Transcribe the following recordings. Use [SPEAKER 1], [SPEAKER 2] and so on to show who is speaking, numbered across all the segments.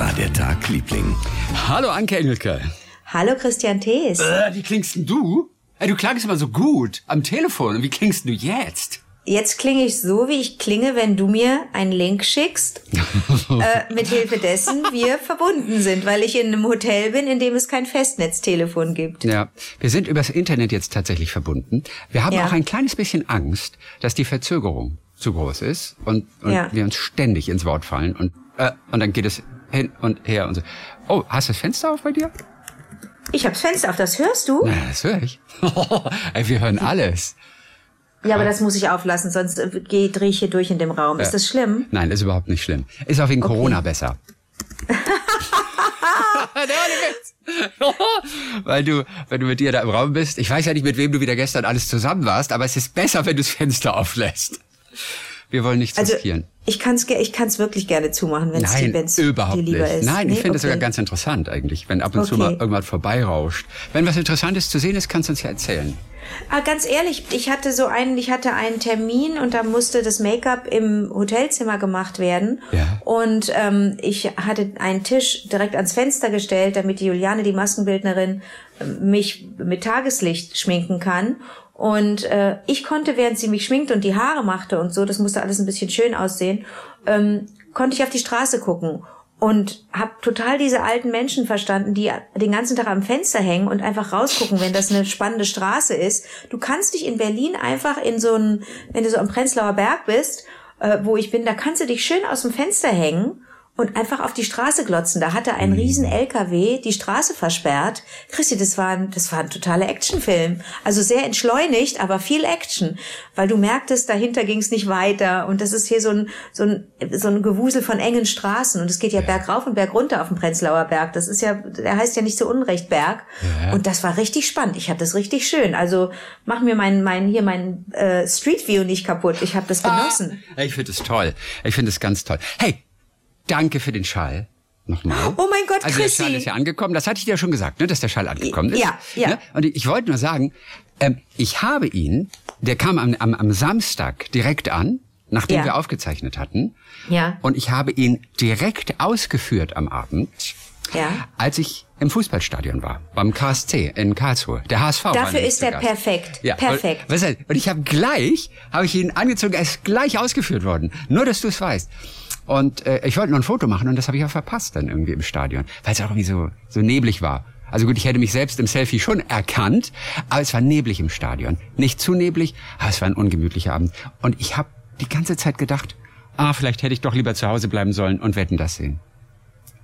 [SPEAKER 1] war der Tag, Liebling?
[SPEAKER 2] Hallo Anke Engelke.
[SPEAKER 3] Hallo Christian Thees.
[SPEAKER 2] Äh, wie klingst denn du? Ey, du klangst immer so gut am Telefon. Und wie klingst du jetzt?
[SPEAKER 3] Jetzt klinge ich so, wie ich klinge, wenn du mir einen Link schickst, äh, mit Hilfe dessen wir verbunden sind, weil ich in einem Hotel bin, in dem es kein Festnetztelefon gibt.
[SPEAKER 2] Ja, wir sind übers Internet jetzt tatsächlich verbunden. Wir haben
[SPEAKER 3] Ja.
[SPEAKER 2] auch ein kleines bisschen Angst, dass die Verzögerung zu groß ist und, und
[SPEAKER 3] Ja.
[SPEAKER 2] wir uns ständig ins Wort fallen und, äh, und dann geht es hin und her und so. Oh, hast du das Fenster auf bei dir?
[SPEAKER 3] Ich hab's Fenster auf, das hörst du?
[SPEAKER 2] Na, das höre ich. Ey, wir hören alles.
[SPEAKER 3] Ja, aber das muss ich auflassen, sonst äh, geh, dreh ich hier durch in dem Raum. Ist das schlimm?
[SPEAKER 2] Nein, ist überhaupt nicht schlimm. Ist auch wegen Corona besser. Weil du, wenn du mit dir da im Raum bist, ich weiß ja nicht, mit wem du wieder gestern alles zusammen warst, aber es ist besser, wenn du das Fenster auflässt. Wir wollen nichts
[SPEAKER 3] Also
[SPEAKER 2] riskieren.
[SPEAKER 3] ich kann's, ge- ich kann's wirklich gerne zumachen, wenn es
[SPEAKER 2] Nein,
[SPEAKER 3] wenn's
[SPEAKER 2] überhaupt
[SPEAKER 3] dir lieber
[SPEAKER 2] nicht.
[SPEAKER 3] ist.
[SPEAKER 2] Nein, ich
[SPEAKER 3] Nee?
[SPEAKER 2] finde es sogar
[SPEAKER 3] Okay.
[SPEAKER 2] ganz interessant eigentlich, wenn ab und zu
[SPEAKER 3] Okay.
[SPEAKER 2] mal irgendwas vorbeirauscht. Wenn was Interessantes zu sehen ist, kannst du uns ja erzählen.
[SPEAKER 3] Ah, ganz ehrlich, ich hatte so einen, ich hatte einen Termin und da musste das Make-up im Hotelzimmer gemacht werden.
[SPEAKER 2] Ja.
[SPEAKER 3] Und ähm, ich hatte einen Tisch direkt ans Fenster gestellt, damit die Juliane, die Maskenbildnerin, äh, mich mit Tageslicht schminken kann. Und äh, ich konnte, während sie mich schminkte und die Haare machte und so, das musste alles ein bisschen schön aussehen, ähm, konnte ich auf die Straße gucken und habe total diese alten Menschen verstanden, die den ganzen Tag am Fenster hängen und einfach rausgucken, wenn das eine spannende Straße ist. Du kannst dich in Berlin einfach in so ein, wenn du so am Prenzlauer Berg bist, äh, wo ich bin, da kannst du dich schön aus dem Fenster hängen und einfach auf die Straße glotzen. Da hatte ein riesen LKW die Straße versperrt. Christi, das war ein, das war ein totaler Actionfilm. Also sehr entschleunigt, aber viel Action. Weil du merktest, dahinter ging es nicht weiter. Und das ist hier so ein, so ein, so ein Gewusel von engen Straßen. Und es geht ja bergauf und bergunter auf dem Prenzlauer Berg. Das ist ja, der heißt ja nicht so Unrecht Berg.
[SPEAKER 2] Ja.
[SPEAKER 3] Und das war richtig spannend. Ich hatte das richtig schön. Also mach mir mein, mein, hier mein äh, Street View nicht kaputt. Ich habe das genossen.
[SPEAKER 2] Ah, ich finde es toll. Ich finde es ganz toll. Hey, danke für den Schall. Nochmal.
[SPEAKER 3] Oh mein Gott,
[SPEAKER 2] Also der
[SPEAKER 3] Chrissy.
[SPEAKER 2] Schall ist ja angekommen. Das hatte ich dir ja schon gesagt, ne, dass der Schall angekommen ist.
[SPEAKER 3] Ja, ja.
[SPEAKER 2] Ne? Und ich wollte nur sagen, ähm, ich habe ihn, der kam am, am, am Samstag direkt an, nachdem
[SPEAKER 3] Ja.
[SPEAKER 2] wir aufgezeichnet hatten.
[SPEAKER 3] Ja.
[SPEAKER 2] Und ich habe ihn direkt ausgeführt am Abend,
[SPEAKER 3] Ja.
[SPEAKER 2] als ich im Fußballstadion war, beim KSC in Karlsruhe. Der HSV
[SPEAKER 3] Dafür ist er perfekt.
[SPEAKER 2] Ja,
[SPEAKER 3] Perfekt.
[SPEAKER 2] Und, was heißt, und ich habe gleich, habe ich ihn angezogen, er ist gleich ausgeführt worden. Nur, dass du es weißt. Und äh, ich wollte nur ein Foto machen und das habe ich auch verpasst dann irgendwie im Stadion, weil es auch irgendwie so, so neblig war. Also gut, ich hätte mich selbst im Selfie schon erkannt, aber es war neblig im Stadion. Nicht zu neblig, aber es war ein ungemütlicher Abend. Und ich habe die ganze Zeit gedacht, ah, vielleicht hätte ich doch lieber zu Hause bleiben sollen und wetten das sehen.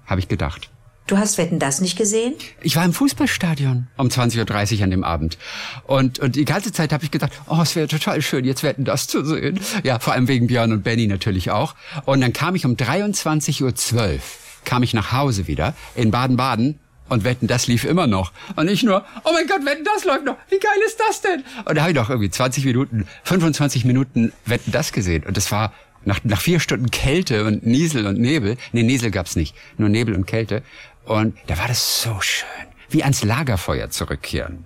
[SPEAKER 2] Habe ich gedacht.
[SPEAKER 3] Du hast Wetten das nicht gesehen?
[SPEAKER 2] Ich war im Fußballstadion um 20.30 Uhr an dem Abend. Und, und die ganze Zeit habe ich gedacht, oh, es wäre total schön, jetzt wetten das zu sehen. Ja, vor allem wegen Björn und Benny natürlich auch. Und dann kam ich um 23.12 Uhr, kam ich nach Hause wieder in Baden-Baden und Wetten, das lief immer noch. Und nicht nur, oh mein Gott, Wetten, das läuft noch. Wie geil ist das denn? Und da habe ich doch irgendwie 20 Minuten, 25 Minuten Wetten, das gesehen. Und das war nach, nach vier Stunden Kälte und Niesel und Nebel. Nee, Niesel gab's nicht. Nur Nebel und Kälte. Und da war das so schön. Wie ans Lagerfeuer zurückkehren.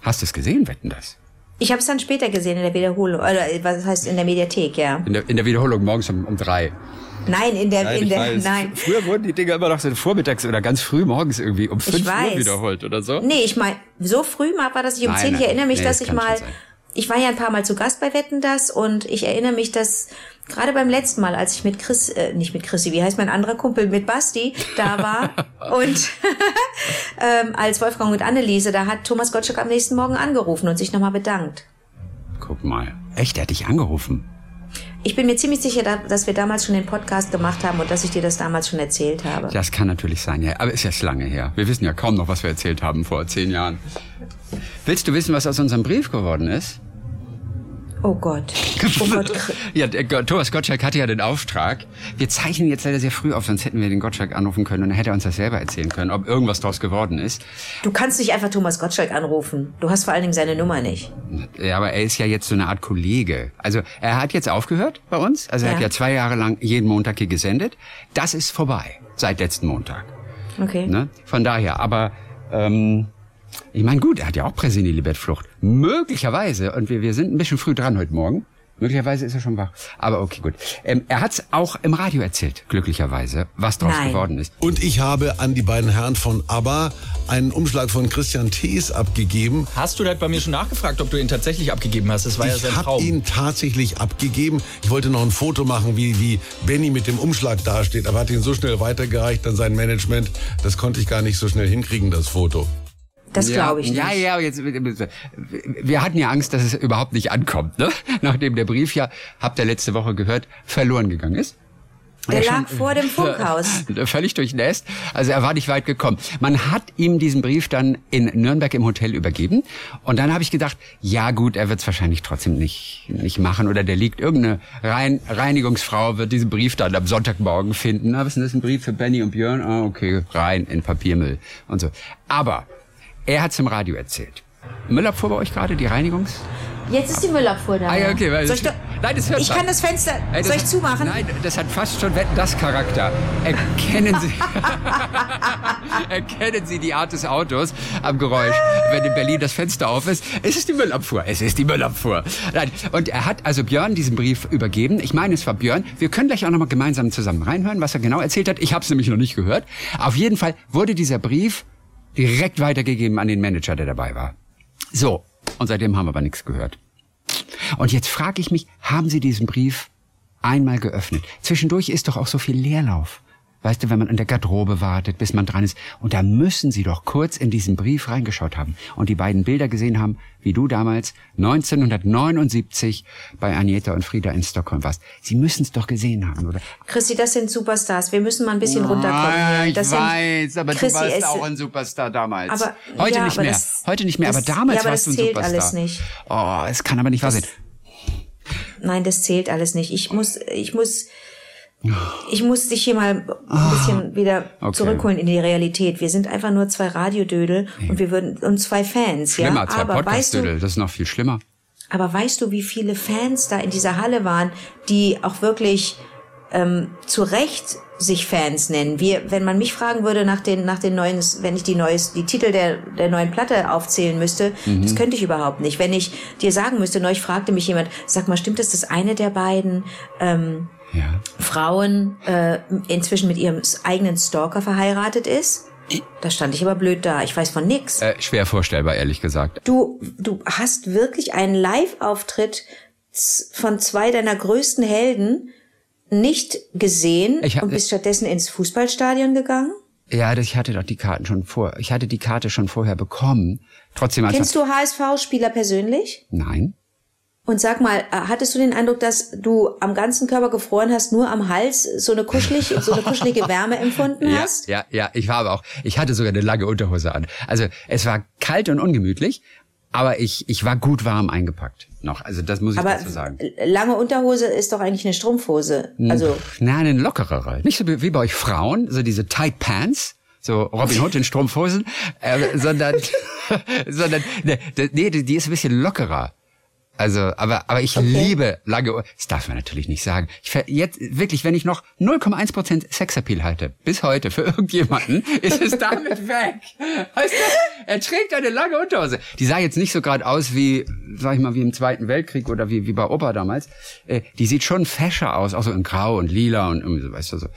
[SPEAKER 2] Hast du es gesehen, Wetten, das?
[SPEAKER 3] Ich habe es dann später gesehen in der Wiederholung, oder was heißt in der Mediathek, ja.
[SPEAKER 2] In der, in der Wiederholung morgens um, um drei.
[SPEAKER 3] Nein, in der,
[SPEAKER 2] Nein,
[SPEAKER 3] in
[SPEAKER 2] ich
[SPEAKER 3] der,
[SPEAKER 2] weiß.
[SPEAKER 3] nein.
[SPEAKER 2] Früher wurden die Dinger immer noch so vormittags oder ganz früh morgens irgendwie um fünf
[SPEAKER 3] Ich
[SPEAKER 2] Uhr wiederholt oder so.
[SPEAKER 3] Nee, ich meine, so früh mal war das nicht um
[SPEAKER 2] Nein,
[SPEAKER 3] 10. Ich
[SPEAKER 2] nein,
[SPEAKER 3] erinnere mich,
[SPEAKER 2] nee,
[SPEAKER 3] dass
[SPEAKER 2] das
[SPEAKER 3] ich mal. Ich war ja ein paar Mal zu Gast bei Wetten das und ich erinnere mich, dass gerade beim letzten Mal, als ich mit Chris, äh, nicht mit Chrissy, wie heißt mein anderer Kumpel, mit Basti da war und ähm, als Wolfgang und Anneliese, da hat Thomas Gottschalk am nächsten Morgen angerufen und sich nochmal bedankt.
[SPEAKER 2] Guck mal. Echt, er hat dich angerufen.
[SPEAKER 3] Ich bin mir ziemlich sicher, da- dass wir damals schon den Podcast gemacht haben und dass ich dir das damals schon erzählt habe.
[SPEAKER 2] Das kann natürlich sein, ja. Aber ist jetzt lange her. Wir wissen ja kaum noch, was wir erzählt haben vor zehn Jahren. Willst du wissen, was aus unserem Brief geworden ist?
[SPEAKER 3] Oh Gott. Oh Gott.
[SPEAKER 2] Ja, der Thomas Gottschalk hatte ja den Auftrag. Wir zeichnen jetzt leider sehr früh auf, sonst hätten wir den Gottschalk anrufen können und dann hätte er uns das selber erzählen können, ob irgendwas draus geworden ist.
[SPEAKER 3] Du kannst nicht einfach Thomas Gottschalk anrufen. Du hast vor allen Dingen seine Nummer nicht.
[SPEAKER 2] Ja, aber er ist ja jetzt so eine Art Kollege. Also er hat jetzt aufgehört bei uns. Also er
[SPEAKER 3] Ja.
[SPEAKER 2] hat ja zwei Jahre lang jeden Montag hier gesendet. Das ist vorbei seit letzten Montag.
[SPEAKER 3] Okay.
[SPEAKER 2] Ne? Von daher, aber ähm, ich meine, gut, er hat ja auch Präsini Libet Flucht. Möglicherweise, und wir, wir sind ein bisschen früh dran heute Morgen, Möglicherweise ist er schon wach. Aber okay, gut. Ähm, er hat es auch im Radio erzählt, glücklicherweise, was daraus
[SPEAKER 3] Nein.
[SPEAKER 2] geworden ist.
[SPEAKER 1] Und ich habe an die beiden Herren von ABBA einen Umschlag von Christian Thees abgegeben.
[SPEAKER 4] Hast du das bei mir schon nachgefragt, ob du ihn tatsächlich abgegeben hast? Das war ja
[SPEAKER 1] Ich
[SPEAKER 4] sein
[SPEAKER 1] habe
[SPEAKER 4] Traum.
[SPEAKER 1] ihn tatsächlich abgegeben. Ich wollte noch ein Foto machen, wie, wie Benny mit dem Umschlag dasteht, aber hat ihn so schnell weitergereicht an sein Management, das konnte ich gar nicht so schnell hinkriegen, das Foto.
[SPEAKER 3] Das glaube ich nicht.
[SPEAKER 2] Ja, ja, jetzt, wir hatten ja Angst, dass es überhaupt nicht ankommt, ne? Nachdem der Brief ja, habt ihr letzte Woche gehört, verloren gegangen ist.
[SPEAKER 3] Der
[SPEAKER 2] Ja,
[SPEAKER 3] lag vor dem Funkhaus.
[SPEAKER 2] Völlig durchnässt. Also er war nicht weit gekommen. Man hat ihm diesen Brief dann in Nürnberg im Hotel übergeben. Und dann habe ich gedacht, ja gut, er wird es wahrscheinlich trotzdem nicht, nicht machen. Oder der liegt irgendeine Rein Reinigungsfrau, wird diesen Brief dann am Sonntagmorgen finden. Na, was ist denn das, ein Brief für Benny und Björn? Ah, okay, rein in Papiermüll und so. Aber er hat im Radio erzählt. Müllabfuhr bei euch gerade, die Reinigungs...
[SPEAKER 3] Jetzt ist die Müllabfuhr da.
[SPEAKER 2] Ah, ja, okay, weil
[SPEAKER 3] Soll ich,
[SPEAKER 2] das- Nein, das hört
[SPEAKER 3] ich
[SPEAKER 2] man.
[SPEAKER 3] kann das Fenster.
[SPEAKER 2] Ey, das
[SPEAKER 3] soll ich zumachen?
[SPEAKER 2] Nein, das hat fast schon Wetten das Charakter. Erkennen Sie, erkennen Sie die Art des Autos am Geräusch, wenn in Berlin das Fenster auf ist. Es ist die Müllabfuhr. Es ist die Müllabfuhr. Nein. Und er hat also Björn diesen Brief übergeben. Ich meine, es war Björn. Wir können gleich auch noch mal gemeinsam zusammen reinhören, was er genau erzählt hat. Ich habe es nämlich noch nicht gehört. Auf jeden Fall wurde dieser Brief direkt weitergegeben an den Manager, der dabei war. So. Und seitdem haben wir aber nichts gehört. Und jetzt frage ich mich, haben Sie diesen Brief einmal geöffnet? Zwischendurch ist doch auch so viel Leerlauf. Weißt du, wenn man an der Garderobe wartet, bis man dran ist. Und da müssen Sie doch kurz in diesen Brief reingeschaut haben und die beiden Bilder gesehen haben, wie du damals 1979 bei Agneta und Frieda in Stockholm warst. Sie müssen es doch gesehen haben, oder?
[SPEAKER 3] Chrissy, das sind Superstars. Wir müssen mal ein bisschen runterkommen. Hier.
[SPEAKER 2] ich
[SPEAKER 3] Das sind-
[SPEAKER 2] weiß, aber
[SPEAKER 3] Chrissy,
[SPEAKER 2] du warst auch ein Superstar damals.
[SPEAKER 3] Aber-
[SPEAKER 2] Heute
[SPEAKER 3] ja,
[SPEAKER 2] nicht
[SPEAKER 3] aber
[SPEAKER 2] mehr.
[SPEAKER 3] das-
[SPEAKER 2] Heute nicht mehr,
[SPEAKER 3] das-
[SPEAKER 2] aber damals
[SPEAKER 3] ja, aber
[SPEAKER 2] warst du
[SPEAKER 3] das
[SPEAKER 2] ein
[SPEAKER 3] zählt
[SPEAKER 2] Superstar.
[SPEAKER 3] alles nicht.
[SPEAKER 2] Oh, es kann aber nicht wahr sein.
[SPEAKER 3] Nein, das zählt alles nicht. Ich muss, ich muss, ich muss dich hier mal ein bisschen wieder
[SPEAKER 2] Ah. Okay.
[SPEAKER 3] zurückholen in die Realität. Wir sind einfach nur zwei Radiodödel und wir würden und zwei Fans,
[SPEAKER 2] Schlimmer,
[SPEAKER 3] ja.
[SPEAKER 2] zwei
[SPEAKER 3] Aber weißt du,
[SPEAKER 2] Podcast-Dödel, das ist noch viel schlimmer.
[SPEAKER 3] aber weißt du, wie viele Fans da in dieser Halle waren, die auch wirklich ähm, zu Recht sich Fans nennen. Wir, wenn man mich fragen würde nach den, nach den neuen, wenn ich die neues, die Titel der, der neuen Platte aufzählen müsste,
[SPEAKER 2] Mhm.
[SPEAKER 3] das könnte ich überhaupt nicht. Wenn ich dir sagen müsste, neulich fragte mich jemand, sag mal, stimmt es, dass eine der beiden ähm,
[SPEAKER 2] Ja.
[SPEAKER 3] Frauen äh, inzwischen mit ihrem eigenen Stalker verheiratet ist? Da stand ich aber blöd da. Ich weiß von nix.
[SPEAKER 2] Äh, schwer vorstellbar, ehrlich gesagt.
[SPEAKER 3] Du, du hast wirklich einen Live-Auftritt von zwei deiner größten Helden nicht gesehen
[SPEAKER 2] Ich hab-
[SPEAKER 3] und bist stattdessen ins Fußballstadion gegangen?
[SPEAKER 2] Ja, ich hatte doch die Karten schon vor. Ich hatte die Karte schon vorher bekommen. Trotzdem
[SPEAKER 3] Kennst du HSV-Spieler persönlich?
[SPEAKER 2] Nein.
[SPEAKER 3] Und sag mal, äh, hattest du den Eindruck, dass du am ganzen Körper gefroren hast, nur am Hals so eine kuschelig, so eine kuschelige Wärme empfunden
[SPEAKER 2] Ja,
[SPEAKER 3] hast?
[SPEAKER 2] ja, ja, ich war aber auch, ich hatte sogar eine lange Unterhose an. Also es war kalt und ungemütlich, aber ich, ich war gut warm eingepackt noch. Also das muss ich
[SPEAKER 3] Aber
[SPEAKER 2] dazu sagen.
[SPEAKER 3] lange Unterhose ist doch eigentlich eine Strumpfhose. Also
[SPEAKER 2] Na, eine lockerere. Nicht so wie bei euch Frauen, so diese Tight Pants. So Robin Hood in Strumpfhosen, äh, sondern, sondern, ne, nee, die die ist ein bisschen lockerer. Also, aber, aber ich liebe lange Ohr. Das darf man natürlich nicht sagen. Ich ver jetzt, wirklich, wenn ich noch 0,1% Sexappeal halte, bis heute für irgendjemanden, ist es damit weg. Weißt du? Er trägt eine lange Unterhose. Die sah jetzt nicht so gerade aus wie, sag ich mal, wie im Zweiten Weltkrieg oder wie, wie bei Opa damals. Äh, die sieht schon fescher aus, auch so in Grau und Lila und irgendwie so, weißt du so.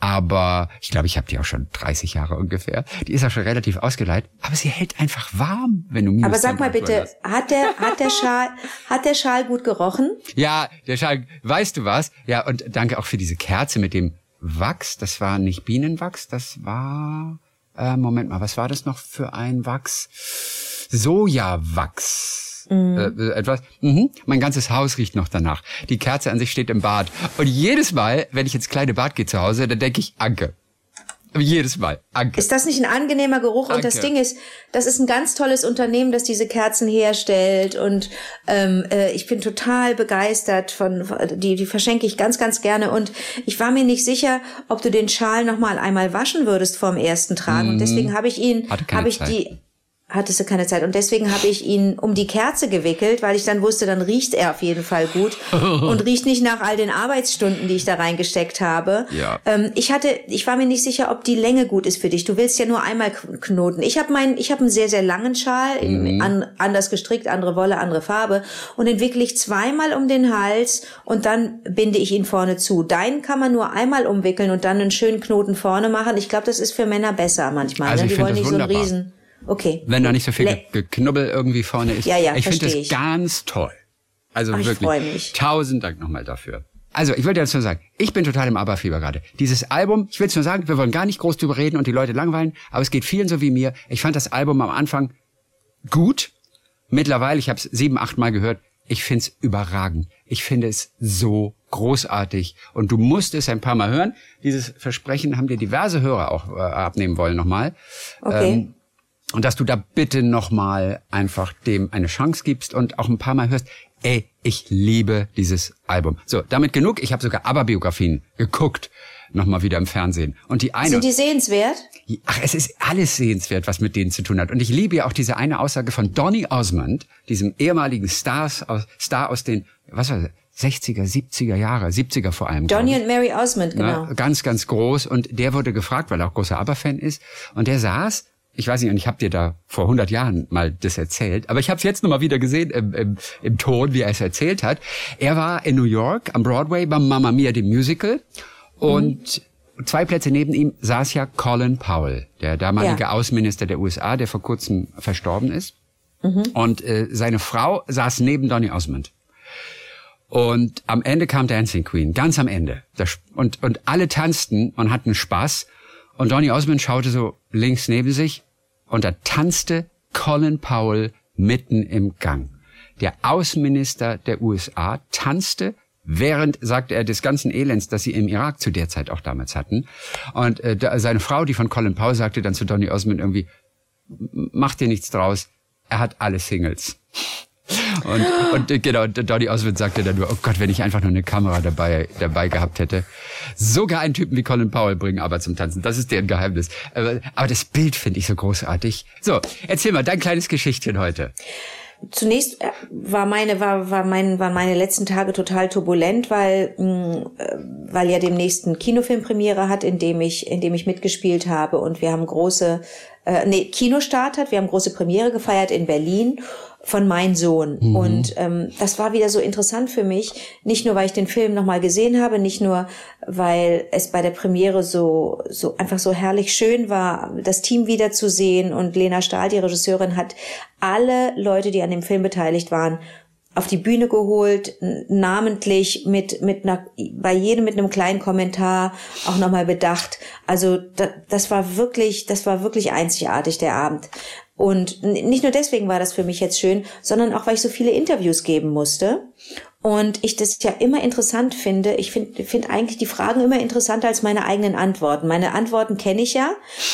[SPEAKER 2] Aber ich glaube, ich habe die auch schon 30 Jahre ungefähr. Die ist auch schon relativ ausgeleiht, aber sie hält einfach warm, wenn du
[SPEAKER 3] Aber sag mal bitte,
[SPEAKER 2] hast.
[SPEAKER 3] hat der, hat der Schal, hat der Schal gut gerochen?
[SPEAKER 2] Ja, der Schal, weißt du was? Ja, und danke auch für diese Kerze mit dem Wachs. Das war nicht Bienenwachs, das war, äh, Moment mal, was war das noch für ein Wachs? Sojawachs. Äh, äh, etwas. Mhm. Mein ganzes Haus riecht noch danach. Die Kerze an sich steht im Bad. Und jedes Mal, wenn ich ins kleine Bad gehe zu Hause, dann denke ich Anke. Jedes Mal. Anke.
[SPEAKER 3] Ist das nicht ein angenehmer Geruch? Und das. Ding ist, das ist ein ganz tolles Unternehmen, das diese Kerzen herstellt. Und ähm, äh, ich bin total begeistert von, die, die verschenke ich ganz, ganz gerne. Und ich war mir nicht sicher, ob du den Schal noch mal einmal waschen würdest vorm ersten Tragen. Und deswegen habe ich ihn,
[SPEAKER 2] Mhm.
[SPEAKER 3] Habe ich
[SPEAKER 2] Zeit.
[SPEAKER 3] die hattest du keine Zeit. Und deswegen habe ich ihn um die Kerze gewickelt, weil ich dann wusste, dann riecht er auf jeden Fall gut und riecht nicht nach all den Arbeitsstunden, die ich da reingesteckt habe.
[SPEAKER 2] Ja.
[SPEAKER 3] Ähm, ich hatte, ich war mir nicht sicher, ob die Länge gut ist für dich. Du willst ja nur einmal knoten. Ich habe meinen, ich habe einen sehr sehr langen Schal, in, an, anders gestrickt, andere Wolle, andere Farbe und den wickle ich zweimal um den Hals und dann binde ich ihn vorne zu. Deinen kann man nur einmal umwickeln und dann einen schönen Knoten vorne machen. Ich glaube, das ist für Männer besser manchmal.
[SPEAKER 2] Also
[SPEAKER 3] ne? Die wollen nicht so einen
[SPEAKER 2] wunderbar.
[SPEAKER 3] Riesen. Okay.
[SPEAKER 2] Wenn da nicht so viel
[SPEAKER 3] Le-
[SPEAKER 2] Ge- Geknubbel irgendwie vorne ist.
[SPEAKER 3] Ja, ja,
[SPEAKER 2] ich finde das
[SPEAKER 3] ich.
[SPEAKER 2] ganz toll. Also
[SPEAKER 3] Ach, ich
[SPEAKER 2] wirklich.
[SPEAKER 3] freu mich.
[SPEAKER 2] Tausend Dank nochmal dafür. Also, ich wollte dazu sagen, ich bin total im Aberfieber gerade. Dieses Album, ich will es nur sagen, wir wollen gar nicht groß drüber reden und die Leute langweilen, aber es geht vielen so wie mir. Ich fand das Album am Anfang gut. Mittlerweile, ich habe es sieben, acht Mal gehört, ich find's überragend. Ich finde es so großartig. Und du musst es ein paar Mal hören. Dieses Versprechen haben dir diverse Hörer auch äh, abnehmen wollen nochmal.
[SPEAKER 3] Okay.
[SPEAKER 2] Ähm, und dass du da bitte nochmal einfach dem eine Chance gibst und auch ein paar Mal hörst, ey, ich liebe dieses Album. So, damit genug. Ich habe sogar ABBA-Biografien geguckt, nochmal wieder im Fernsehen. Und die eine...
[SPEAKER 3] Sind die sehenswert?
[SPEAKER 2] Ach, es ist alles sehenswert, was mit denen zu tun hat. Und ich liebe ja auch diese eine Aussage von Donny Osmond, diesem ehemaligen Stars aus, Star aus den, was war das, 60er, 70er Jahre, 70er vor allem.
[SPEAKER 3] Donny und Mary Osmond,
[SPEAKER 2] ich.
[SPEAKER 3] genau.
[SPEAKER 2] Ne? Ganz, ganz groß. Und der wurde gefragt, weil er auch großer ABBA-Fan ist. Und der saß, ich weiß nicht, und ich habe dir da vor 100 Jahren mal das erzählt, aber ich habe es jetzt nochmal wieder gesehen im, im, im Ton, wie er es erzählt hat. Er war in New York am Broadway beim Mamma Mia, dem Musical. Und zwei Plätze neben ihm saß ja Colin Powell, der damalige
[SPEAKER 3] Ja.
[SPEAKER 2] Außenminister der USA, der vor kurzem verstorben ist. Und äh, seine Frau saß neben Donny Osmond. Und am Ende kam Dancing Queen, ganz am Ende. Das- Und, und alle tanzten und hatten Spaß. Und Donny Osmond schaute so links neben sich und da tanzte Colin Powell mitten im Gang. Der Außenminister der USA tanzte während, sagte er, des ganzen Elends, das sie im Irak zu der Zeit auch damals hatten. Und äh, da, seine Frau, die von Colin Powell, sagte dann zu Donny Osmond irgendwie, mach dir nichts draus, er hat alle Singles. Und, und genau, Donny Osmond sagte dann nur, oh Gott, wenn ich einfach nur eine Kamera dabei, dabei gehabt hätte. Sogar einen Typen wie Colin Powell bringen aber zum Tanzen. Das ist deren Geheimnis. Aber, aber das Bild finde ich so großartig. So, erzähl mal dein kleines Geschichtchen heute.
[SPEAKER 3] Zunächst äh, war meine war war mein waren meine letzten Tage total turbulent, weil mh, äh, weil ja demnächst ein Kinofilmpremiere hat, in dem ich in dem ich mitgespielt habe und wir haben große äh, nee Kinostart hat, wir haben große Premiere gefeiert in Berlin von Mein Sohn und ähm, das war wieder so interessant für mich, nicht nur weil ich den Film noch mal gesehen habe, nicht nur weil es bei der Premiere so so einfach so herrlich schön war, das Team wiederzusehen und Lena Stahl, die Regisseurin, hat alle Leute, die an dem Film beteiligt waren, auf die Bühne geholt, namentlich mit mit einer bei jedem mit einem kleinen Kommentar auch nochmal bedacht. Also da, das war wirklich, das war wirklich einzigartig der Abend. Und nicht nur deswegen war das für mich jetzt schön, sondern auch weil ich so viele Interviews geben musste. Und ich das ja immer interessant finde. Ich finde find eigentlich die Fragen immer interessanter als meine eigenen Antworten. Meine Antworten kenne ich ja.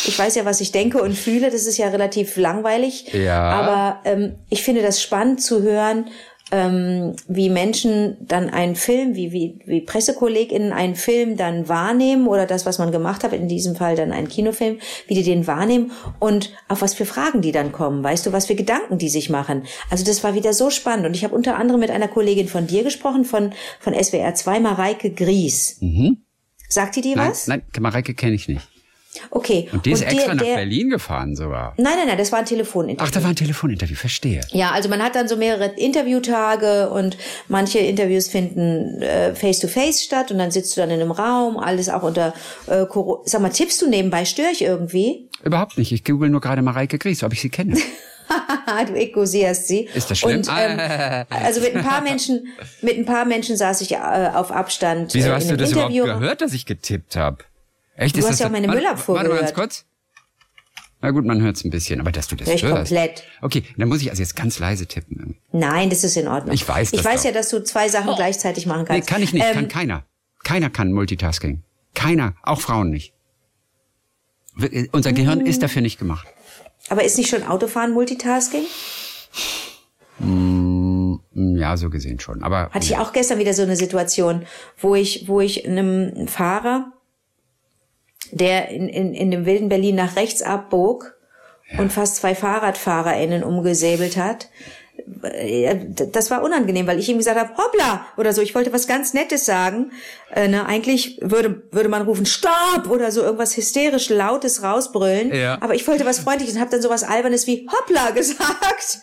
[SPEAKER 3] Ich weiß ja, was ich denke und fühle. Das ist ja relativ langweilig.
[SPEAKER 2] Ja.
[SPEAKER 3] Aber ähm, ich finde das spannend zu hören, ähm, wie Menschen dann einen Film, wie, wie, wie PressekollegInnen einen Film dann wahrnehmen oder das, was man gemacht hat, in diesem Fall dann einen Kinofilm, wie die den wahrnehmen und auf was für Fragen die dann kommen, weißt du, was für Gedanken die sich machen. Also das war wieder so spannend und ich habe unter anderem mit einer Kollegin von dir gesprochen, von, von SWR 2, Mareike Gries. Sagt die dir was?
[SPEAKER 2] nein, Mareike kenne ich nicht.
[SPEAKER 3] Okay.
[SPEAKER 2] Und die ist
[SPEAKER 3] der-
[SPEAKER 2] extra nach
[SPEAKER 3] der-
[SPEAKER 2] Berlin gefahren sogar.
[SPEAKER 3] Nein, nein, nein, das war ein Telefoninterview.
[SPEAKER 2] Ach, da war ein Telefoninterview, verstehe.
[SPEAKER 3] Ja, also man hat dann so mehrere Interviewtage und manche Interviews finden äh, face-to-face statt und dann sitzt du dann in einem Raum, alles auch unter äh, Corona. Sag mal, tippst du nebenbei, störe ich irgendwie?
[SPEAKER 2] Überhaupt nicht. Ich google nur gerade Mareike Gries, ob ich sie kenne.
[SPEAKER 3] du ekosierst sie.
[SPEAKER 2] Ist das schlimm?
[SPEAKER 3] Und, ähm, also mit ein paar Menschen, mit ein paar Menschen saß ich äh, auf Abstand.
[SPEAKER 2] Wieso
[SPEAKER 3] äh,
[SPEAKER 2] hast
[SPEAKER 3] in
[SPEAKER 2] du das
[SPEAKER 3] Interview.
[SPEAKER 2] überhaupt gehört, dass ich getippt habe? Echt?
[SPEAKER 3] Du
[SPEAKER 2] ist
[SPEAKER 3] hast
[SPEAKER 2] das
[SPEAKER 3] ja auch meine
[SPEAKER 2] Warte-
[SPEAKER 3] Müllabfuhr
[SPEAKER 2] Warte mal ganz kurz. Na gut, man hört es ein bisschen, aber dass du das
[SPEAKER 3] Hör ich
[SPEAKER 2] hörst.
[SPEAKER 3] komplett.
[SPEAKER 2] Okay, dann muss ich also jetzt ganz leise tippen.
[SPEAKER 3] Nein, das ist in Ordnung.
[SPEAKER 2] Ich weiß
[SPEAKER 3] Ich
[SPEAKER 2] das
[SPEAKER 3] weiß
[SPEAKER 2] doch.
[SPEAKER 3] ja, dass du zwei Sachen gleichzeitig machen
[SPEAKER 2] Nee,
[SPEAKER 3] kannst.
[SPEAKER 2] kann ich nicht,
[SPEAKER 3] Ähm,
[SPEAKER 2] kann keiner. Keiner kann Multitasking. Keiner, auch Frauen nicht. Wir- äh, Unser Gehirn
[SPEAKER 3] Mm.
[SPEAKER 2] ist dafür nicht gemacht.
[SPEAKER 3] aber ist nicht schon Autofahren Multitasking?
[SPEAKER 2] Hm, Ja, so gesehen schon. Aber
[SPEAKER 3] Hatte ich auch gestern wieder so eine Situation, wo ich, wo ich einem Fahrer, der in, in, in dem wilden Berlin nach rechts abbog und fast zwei FahrradfahrerInnen umgesäbelt hat. Das war unangenehm, weil ich ihm gesagt habe, hoppla oder so. Ich wollte was ganz Nettes sagen. Äh, ne, eigentlich würde, würde man rufen, Stopp oder so irgendwas hysterisch Lautes rausbrüllen.
[SPEAKER 2] Ja.
[SPEAKER 3] Aber ich wollte was Freundliches und habe dann sowas Albernes wie hoppla gesagt,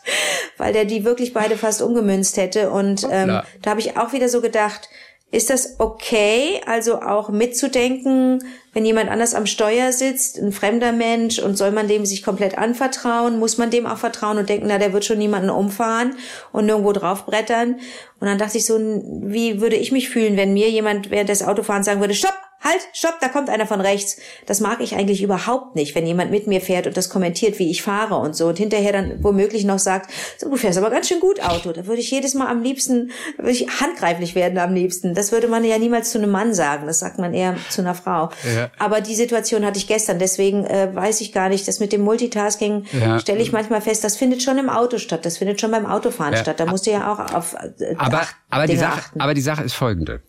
[SPEAKER 3] weil der die wirklich beide fast umgemünzt hätte. Und ähm,
[SPEAKER 2] Hoppla.
[SPEAKER 3] da habe ich auch wieder so gedacht, ist das okay, also auch mitzudenken, wenn jemand anders am Steuer sitzt, ein fremder Mensch, und soll man dem sich komplett anvertrauen? Muss man dem auch vertrauen und denken, na, der wird schon niemanden umfahren und nirgendwo draufbrettern? Und dann dachte ich so, wie würde ich mich fühlen, wenn mir jemand während des Autofahrens sagen würde, stopp, halt, stopp, da kommt einer von rechts. Das mag ich eigentlich überhaupt nicht, wenn jemand mit mir fährt und das kommentiert, wie ich fahre und so und hinterher dann womöglich noch sagt, so, du fährst aber ganz schön gut Auto. Da würde ich jedes Mal am liebsten, würde ich handgreiflich werden am liebsten. Das würde man ja niemals zu einem Mann sagen. Das sagt man eher zu einer Frau.
[SPEAKER 2] Ja.
[SPEAKER 3] Aber die Situation hatte ich gestern, deswegen äh, weiß ich gar nicht, das mit dem Multitasking
[SPEAKER 2] Ja.
[SPEAKER 3] stelle ich manchmal fest, das findet schon im Auto statt, das findet schon beim Autofahren
[SPEAKER 2] Ja.
[SPEAKER 3] statt. Da musst du ja auch auf äh,
[SPEAKER 2] Aber,
[SPEAKER 3] acht
[SPEAKER 2] aber, die Sache, aber die Sache ist folgende.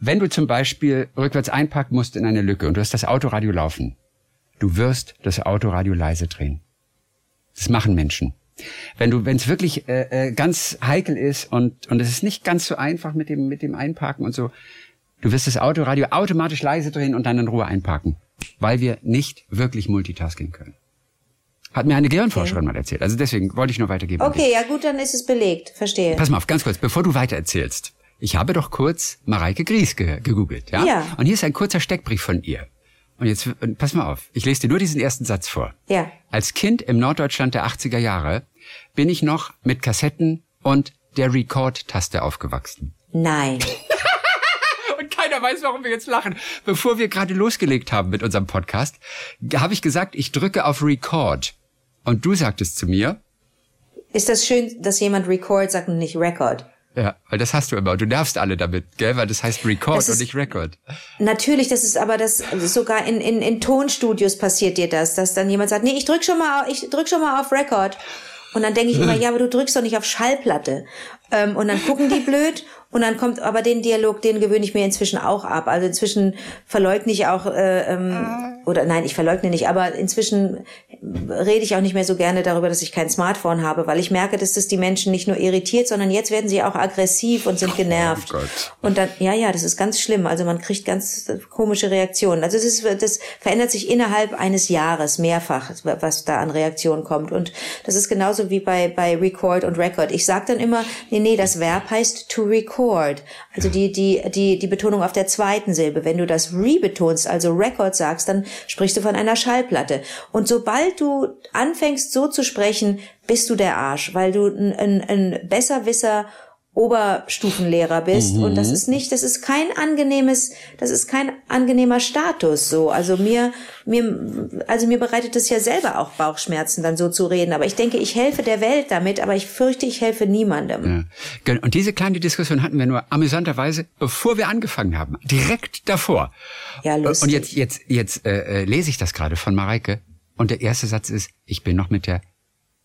[SPEAKER 2] Wenn du zum Beispiel rückwärts einparken musst in eine Lücke und du hast das Autoradio laufen, du wirst das Autoradio leise drehen. Das machen Menschen. Wenn du, wenn es wirklich äh, äh, ganz heikel ist und und es ist nicht ganz so einfach mit dem mit dem Einparken und so, du wirst das Autoradio automatisch leise drehen und dann in Ruhe einparken, weil wir nicht wirklich Multitasking können. Hat mir eine Gehirnforscherin mal erzählt. Also deswegen wollte ich nur weitergeben.
[SPEAKER 3] Okay, ja gut, dann ist es belegt. Verstehe.
[SPEAKER 2] Pass mal auf, ganz kurz, bevor du weiter erzählst. Ich habe doch kurz Mareike Gries ge gegoogelt, ja?
[SPEAKER 3] Ja.
[SPEAKER 2] Und hier ist ein kurzer Steckbrief von ihr. Und jetzt, und pass mal auf, ich lese dir nur diesen ersten Satz vor.
[SPEAKER 3] Ja.
[SPEAKER 2] Als Kind im Norddeutschland der 80er Jahre bin ich noch mit Kassetten und der Record-Taste aufgewachsen.
[SPEAKER 3] Nein.
[SPEAKER 2] Und keiner weiß, warum wir jetzt lachen. Bevor wir gerade losgelegt haben mit unserem Podcast, habe ich gesagt, ich drücke auf Record. Und du sagtest zu mir,
[SPEAKER 3] Ist das schön, dass jemand Record sagt und nicht Record?
[SPEAKER 2] Ja, weil das hast du immer. Du nervst alle damit, gell? Weil das heißt Record
[SPEAKER 3] Das
[SPEAKER 2] und
[SPEAKER 3] ist-
[SPEAKER 2] nicht Record.
[SPEAKER 3] Natürlich, das ist aber das sogar in, in, in Tonstudios passiert dir das, dass dann jemand sagt, nee, ich drück schon mal, ich drück schon mal auf Record. Und dann denke ich immer, ja, aber du drückst doch nicht auf Schallplatte. Ähm, und dann gucken die blöd und dann kommt aber den Dialog, den gewöhne ich mir inzwischen auch ab. Also inzwischen verleugne ich auch, äh, ähm, oder nein, ich verleugne nicht, aber inzwischen rede ich auch nicht mehr so gerne darüber, dass ich kein Smartphone habe, weil ich merke, dass das die Menschen nicht nur irritiert, sondern jetzt werden sie auch aggressiv und sind genervt.
[SPEAKER 2] Oh.
[SPEAKER 3] Und dann, ja, ja, das ist ganz schlimm. Also man kriegt ganz komische Reaktionen. Also das, ist, das verändert sich innerhalb eines Jahres mehrfach, was da an Reaktionen kommt. Und das ist genauso wie bei, bei Record und Record. Ich sage dann immer, nee, nee, das Verb heißt to record. Also die, die, die, die Betonung auf der zweiten Silbe. Wenn du das re betonst, also Record sagst, dann sprichst du von einer Schallplatte. Und sobald du anfängst so zu sprechen, bist du der Arsch, weil du ein, ein, ein Besserwisser Oberstufenlehrer bist und das ist nicht, das ist kein angenehmes, das ist kein angenehmer Status so. Also mir mir also mir bereitet es ja selber auch Bauchschmerzen dann so zu reden, aber ich denke, ich helfe der Welt damit, aber ich fürchte, ich helfe niemandem.
[SPEAKER 2] Ja. Genau. Und diese kleine Diskussion hatten wir nur amüsanterweise, bevor wir angefangen haben. Direkt davor.
[SPEAKER 3] Ja, lustig.
[SPEAKER 2] Und jetzt, jetzt, jetzt äh, äh, lese ich das gerade von Mareike. Und der erste Satz ist, ich bin noch mit der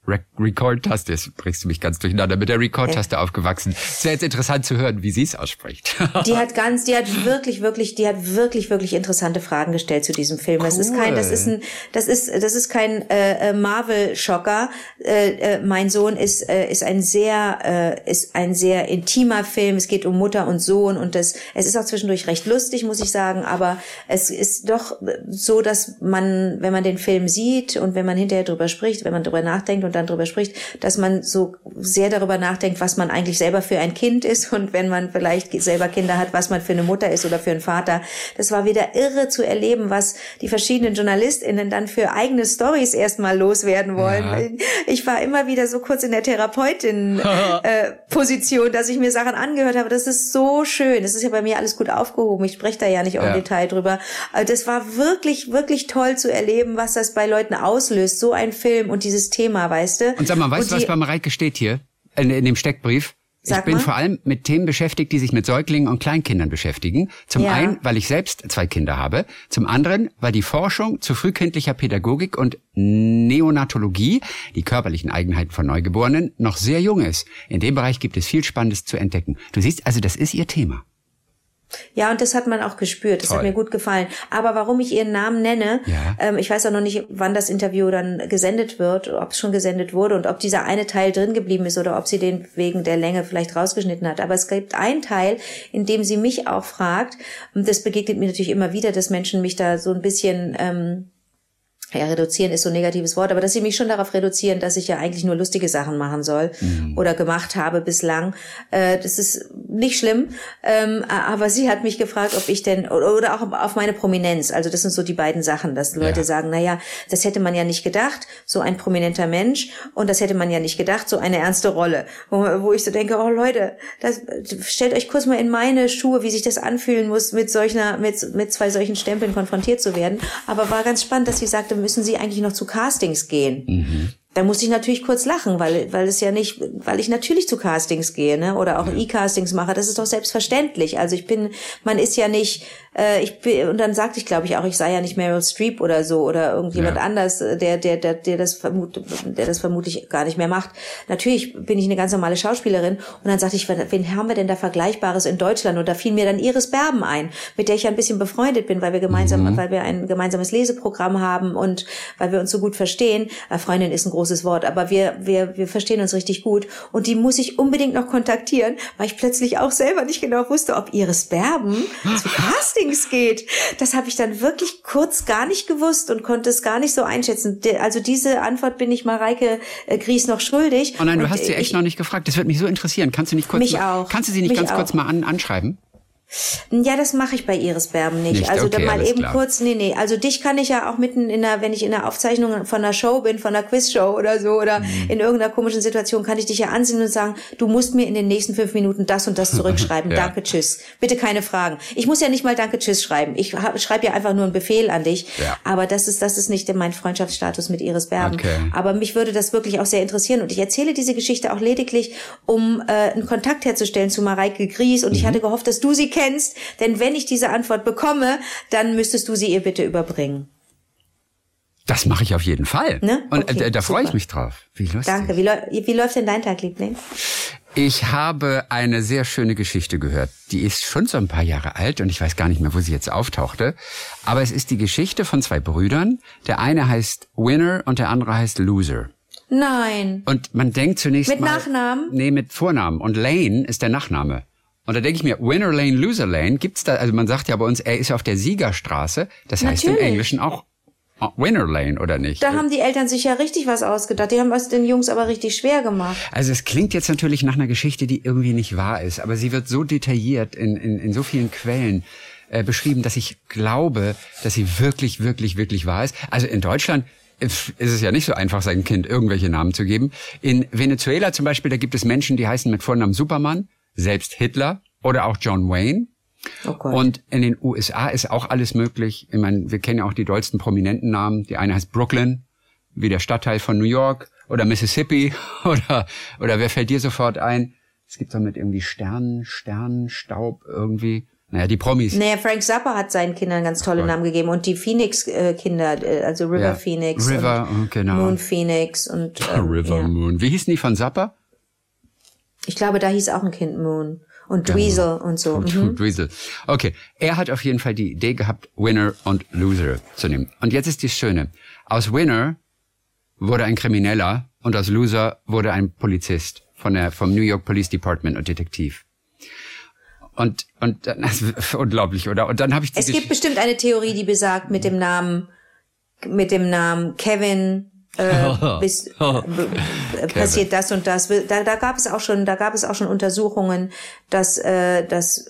[SPEAKER 2] Rec Record-Taste, jetzt bringst du mich ganz durcheinander, mit der Record-Taste aufgewachsen. Es wäre jetzt interessant zu hören, wie sie es ausspricht.
[SPEAKER 3] Die hat ganz, die hat wirklich, wirklich, die hat wirklich, wirklich interessante Fragen gestellt zu diesem Film. Das ist kein, das ist ein, das ist, das ist kein äh, äh, Marvel-Schocker. Äh, äh, mein Sohn ist, äh, ist ein sehr, äh, ist ein sehr intimer Film. Es geht um Mutter und Sohn und das, es ist auch zwischendurch recht lustig, muss ich sagen. Aber es ist doch so, dass man, wenn man den Film sieht und wenn man hinterher drüber spricht, wenn man drüber nachdenkt und dann drüber spricht, dass man so sehr darüber nachdenkt, was man eigentlich selber für ein Kind ist und wenn man vielleicht selber Kinder hat, was man für eine Mutter ist oder für einen Vater. Das war wieder irre zu erleben, was die verschiedenen JournalistInnen dann für eigene Stories erstmal loswerden wollen. Ich war immer wieder so kurz in der Therapeutin-Position, dass ich mir Sachen angehört habe. Das ist so schön. Das ist ja bei mir alles gut aufgehoben. Ich spreche da ja nicht
[SPEAKER 2] Ja.
[SPEAKER 3] im Detail drüber. Aber das war wirklich, wirklich toll zu erleben, was das bei Leuten auslöst. So ein Film und dieses Thema, weißt du?
[SPEAKER 2] Und sag mal, weißt du, was bei Mareike steht hier? In, in dem Steckbrief?
[SPEAKER 3] Sag
[SPEAKER 2] ich bin
[SPEAKER 3] mal.
[SPEAKER 2] vor allem mit Themen beschäftigt, die sich mit Säuglingen und Kleinkindern beschäftigen. Zum
[SPEAKER 3] Ja.
[SPEAKER 2] einen, weil ich selbst zwei Kinder habe. Zum anderen, weil die Forschung zu frühkindlicher Pädagogik und Neonatologie, die körperlichen Eigenheiten von Neugeborenen, noch sehr jung ist. In dem Bereich gibt es viel Spannendes zu entdecken. Du siehst, also das ist ihr Thema.
[SPEAKER 3] Ja, und das hat man auch gespürt. Das
[SPEAKER 2] Toll.
[SPEAKER 3] hat mir gut gefallen. Aber warum ich ihren Namen nenne,
[SPEAKER 2] Ja.
[SPEAKER 3] ähm, ich weiß auch noch nicht, wann das Interview dann gesendet wird, ob es schon gesendet wurde und ob dieser eine Teil drin geblieben ist oder ob sie den wegen der Länge vielleicht rausgeschnitten hat. Aber es gibt einen Teil, in dem sie mich auch fragt, und das begegnet mir natürlich immer wieder, dass Menschen mich da so ein bisschen ähm, ja, reduzieren ist so ein negatives Wort, aber dass sie mich schon darauf reduzieren, dass ich ja eigentlich nur lustige Sachen machen soll oder gemacht habe bislang. Äh, das ist nicht schlimm, ähm, aber sie hat mich gefragt, ob ich denn, oder oder auch auf meine Prominenz, also das sind so die beiden Sachen, dass Leute
[SPEAKER 2] Ja.
[SPEAKER 3] sagen, na ja, das hätte man ja nicht gedacht, so ein prominenter Mensch. Und das hätte man ja nicht gedacht, so eine ernste Rolle, wo, wo ich so denke, oh Leute, das, stellt euch kurz mal in meine Schuhe, wie sich das anfühlen muss, mit solcher, mit, mit zwei solchen Stempeln konfrontiert zu werden, aber war ganz spannend, dass sie sagte, müssen Sie eigentlich noch zu Castings gehen? Da musste ich natürlich kurz lachen, weil, weil es ja nicht, weil ich natürlich zu Castings gehe, ne, oder auch E-Castings mache. Das ist doch selbstverständlich. Also ich bin, man ist ja nicht, äh, ich bin, und dann sagte ich, glaube ich, auch, ich sei ja nicht Meryl Streep oder so oder irgendjemand
[SPEAKER 2] Ja.
[SPEAKER 3] anders, äh, der, der, der, der das vermut, der das vermutlich gar nicht mehr macht. Natürlich bin ich eine ganz normale Schauspielerin. Und dann sagte ich, wen haben wir denn da Vergleichbares in Deutschland? Und da fiel mir dann Iris Berben ein, mit der ich ja ein bisschen befreundet bin, weil wir gemeinsam, weil wir ein gemeinsames Leseprogramm haben und weil wir uns so gut verstehen. Äh, Freundin ist ein großes Wort, aber wir, wir, wir verstehen uns richtig gut. Und die muss ich unbedingt noch kontaktieren, weil ich plötzlich auch selber nicht genau wusste, ob Iris Berben zu Castings geht. Das habe ich dann wirklich kurz gar nicht gewusst und konnte es gar nicht so einschätzen. Also diese Antwort bin ich Mareike äh, Gries noch schuldig.
[SPEAKER 2] Oh nein, du
[SPEAKER 3] Und,
[SPEAKER 2] hast sie echt
[SPEAKER 3] ich,
[SPEAKER 2] noch nicht gefragt. Das würde mich so interessieren. Kannst du nicht kurz
[SPEAKER 3] Mich
[SPEAKER 2] mal,
[SPEAKER 3] auch.
[SPEAKER 2] Kannst du sie nicht
[SPEAKER 3] Mich
[SPEAKER 2] ganz
[SPEAKER 3] auch.
[SPEAKER 2] kurz mal an, anschreiben?
[SPEAKER 3] Ja, das mache ich bei Iris Berben nicht.
[SPEAKER 2] Nicht?
[SPEAKER 3] Also
[SPEAKER 2] Okay,
[SPEAKER 3] da mal eben
[SPEAKER 2] klar.
[SPEAKER 3] kurz, nee, nee. Also dich kann ich ja auch mitten in der, wenn ich in der Aufzeichnung von einer Show bin, von einer Quizshow oder so, oder
[SPEAKER 2] Mhm.
[SPEAKER 3] in irgendeiner komischen Situation, kann ich dich ja ansehen und sagen, du musst mir in den nächsten fünf Minuten das und das zurückschreiben.
[SPEAKER 2] Ja.
[SPEAKER 3] Danke, tschüss. Bitte keine Fragen. Ich muss ja nicht mal Danke, tschüss schreiben. Ich schreibe ja einfach nur einen Befehl an dich.
[SPEAKER 2] Ja.
[SPEAKER 3] Aber das ist, das ist nicht mein Freundschaftsstatus mit Iris Berben.
[SPEAKER 2] Okay.
[SPEAKER 3] Aber mich würde das wirklich auch sehr interessieren. Und ich erzähle diese Geschichte auch lediglich, um äh, einen Kontakt herzustellen zu Mareike Gries. Und
[SPEAKER 2] Mhm.
[SPEAKER 3] ich hatte gehofft, dass du sie kennst. Denn wenn ich diese Antwort bekomme, dann müsstest du sie ihr bitte überbringen.
[SPEAKER 2] Das mache ich auf jeden Fall.
[SPEAKER 3] Ne?
[SPEAKER 2] Und
[SPEAKER 3] Okay,
[SPEAKER 2] äh, da freue ich mich drauf. Wie lustig.
[SPEAKER 3] Danke. Wie, wie läuft denn dein Tag, Liebling?
[SPEAKER 2] Ich habe eine sehr schöne Geschichte gehört. Die ist schon so ein paar Jahre alt und ich weiß gar nicht mehr, wo sie jetzt auftauchte. Aber es ist die Geschichte von zwei Brüdern. Der eine heißt Winner und der andere heißt Loser.
[SPEAKER 3] Nein.
[SPEAKER 2] Und man denkt zunächst
[SPEAKER 3] Mit
[SPEAKER 2] mal...
[SPEAKER 3] Nachnamen?
[SPEAKER 2] Nee, mit Vornamen. Und Lane ist der Nachname. Und da denke ich mir, Winner Lane, Loser Lane, gibt's da, also man sagt ja bei uns, er ist auf der Siegerstraße. Das heißt im
[SPEAKER 3] Natürlich.
[SPEAKER 2] Englischen auch oh, Winner Lane, oder nicht?
[SPEAKER 3] Da haben die Eltern sich ja richtig was ausgedacht. Die haben es den Jungs aber richtig schwer gemacht.
[SPEAKER 2] Also es klingt jetzt natürlich nach einer Geschichte, die irgendwie nicht wahr ist, aber sie wird so detailliert in, in, in so vielen Quellen äh, beschrieben, dass ich glaube, dass sie wirklich, wirklich, wirklich wahr ist. Also in Deutschland ist es ja nicht so einfach, seinem Kind irgendwelche Namen zu geben. In Venezuela zum Beispiel, da gibt es Menschen, die heißen mit Vornamen Superman, selbst Hitler oder auch John Wayne.
[SPEAKER 3] Oh.
[SPEAKER 2] Und in den USA ist auch alles möglich. Ich meine, wir kennen ja auch die dollsten prominenten Namen. Die eine heißt Brooklyn, wie der Stadtteil von New York, oder Mississippi, oder, oder wer fällt dir sofort ein? Es gibt doch mit irgendwie Sternen, Sternenstaub irgendwie. Naja, die Promis.
[SPEAKER 3] Naja, Frank Zappa hat seinen Kindern ganz tolle Namen gegeben und die Phoenix-Kinder, äh, also River
[SPEAKER 2] Ja.
[SPEAKER 3] Phoenix,
[SPEAKER 2] River,
[SPEAKER 3] und
[SPEAKER 2] oh, genau.
[SPEAKER 3] Moon Phoenix und äh,
[SPEAKER 2] River
[SPEAKER 3] ja.
[SPEAKER 2] Moon. Wie hießen die von Zappa?
[SPEAKER 3] Ich glaube, da hieß auch ein Kind Moon und Dweezil und so. Mhm.
[SPEAKER 2] Dweezil. Okay, er hat auf jeden Fall die Idee gehabt, Winner und Loser zu nehmen. Und jetzt ist die Schöne. Aus Winner wurde ein Krimineller und aus Loser wurde ein Polizist von der, vom New York Police Department und Detektiv. Und, und das ist unglaublich, oder? Und dann habe ich die
[SPEAKER 3] Es gibt bestimmt eine Theorie, die besagt mit dem Namen, mit dem Namen Kevin äh, bis,
[SPEAKER 2] Oh.
[SPEAKER 3] äh, passiert das und das. Da, da gab es auch schon, da gab es auch schon Untersuchungen, dass, äh, dass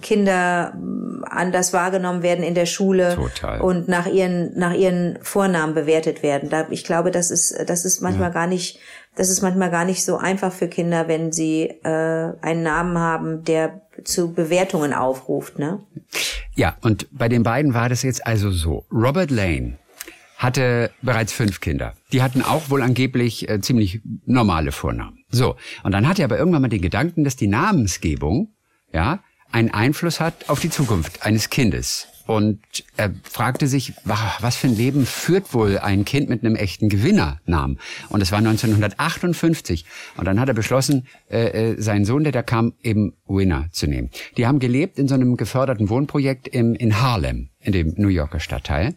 [SPEAKER 3] Kinder äh, anders wahrgenommen werden in der Schule
[SPEAKER 2] Total.
[SPEAKER 3] und nach ihren nach ihren Vornamen bewertet werden. Da, ich glaube, das ist das ist manchmal gar nicht das ist manchmal gar nicht so einfach für Kinder, wenn sie äh, einen Namen haben, der zu Bewertungen aufruft, ne?
[SPEAKER 2] Ja, und bei den beiden war das jetzt also so. Robert Lane hatte bereits fünf Kinder. Die hatten auch wohl angeblich äh, ziemlich normale Vornamen. So, und dann hatte er aber irgendwann mal den Gedanken, dass die Namensgebung ja einen Einfluss hat auf die Zukunft eines Kindes. und er fragte sich, was für ein Leben führt wohl ein Kind mit einem echten Gewinnernamen? Und es war 1958. Und dann hat er beschlossen, äh, äh, seinen Sohn, der da kam, eben Winner zu nehmen. Die haben gelebt in so einem geförderten Wohnprojekt im, in Harlem, in dem New Yorker Stadtteil.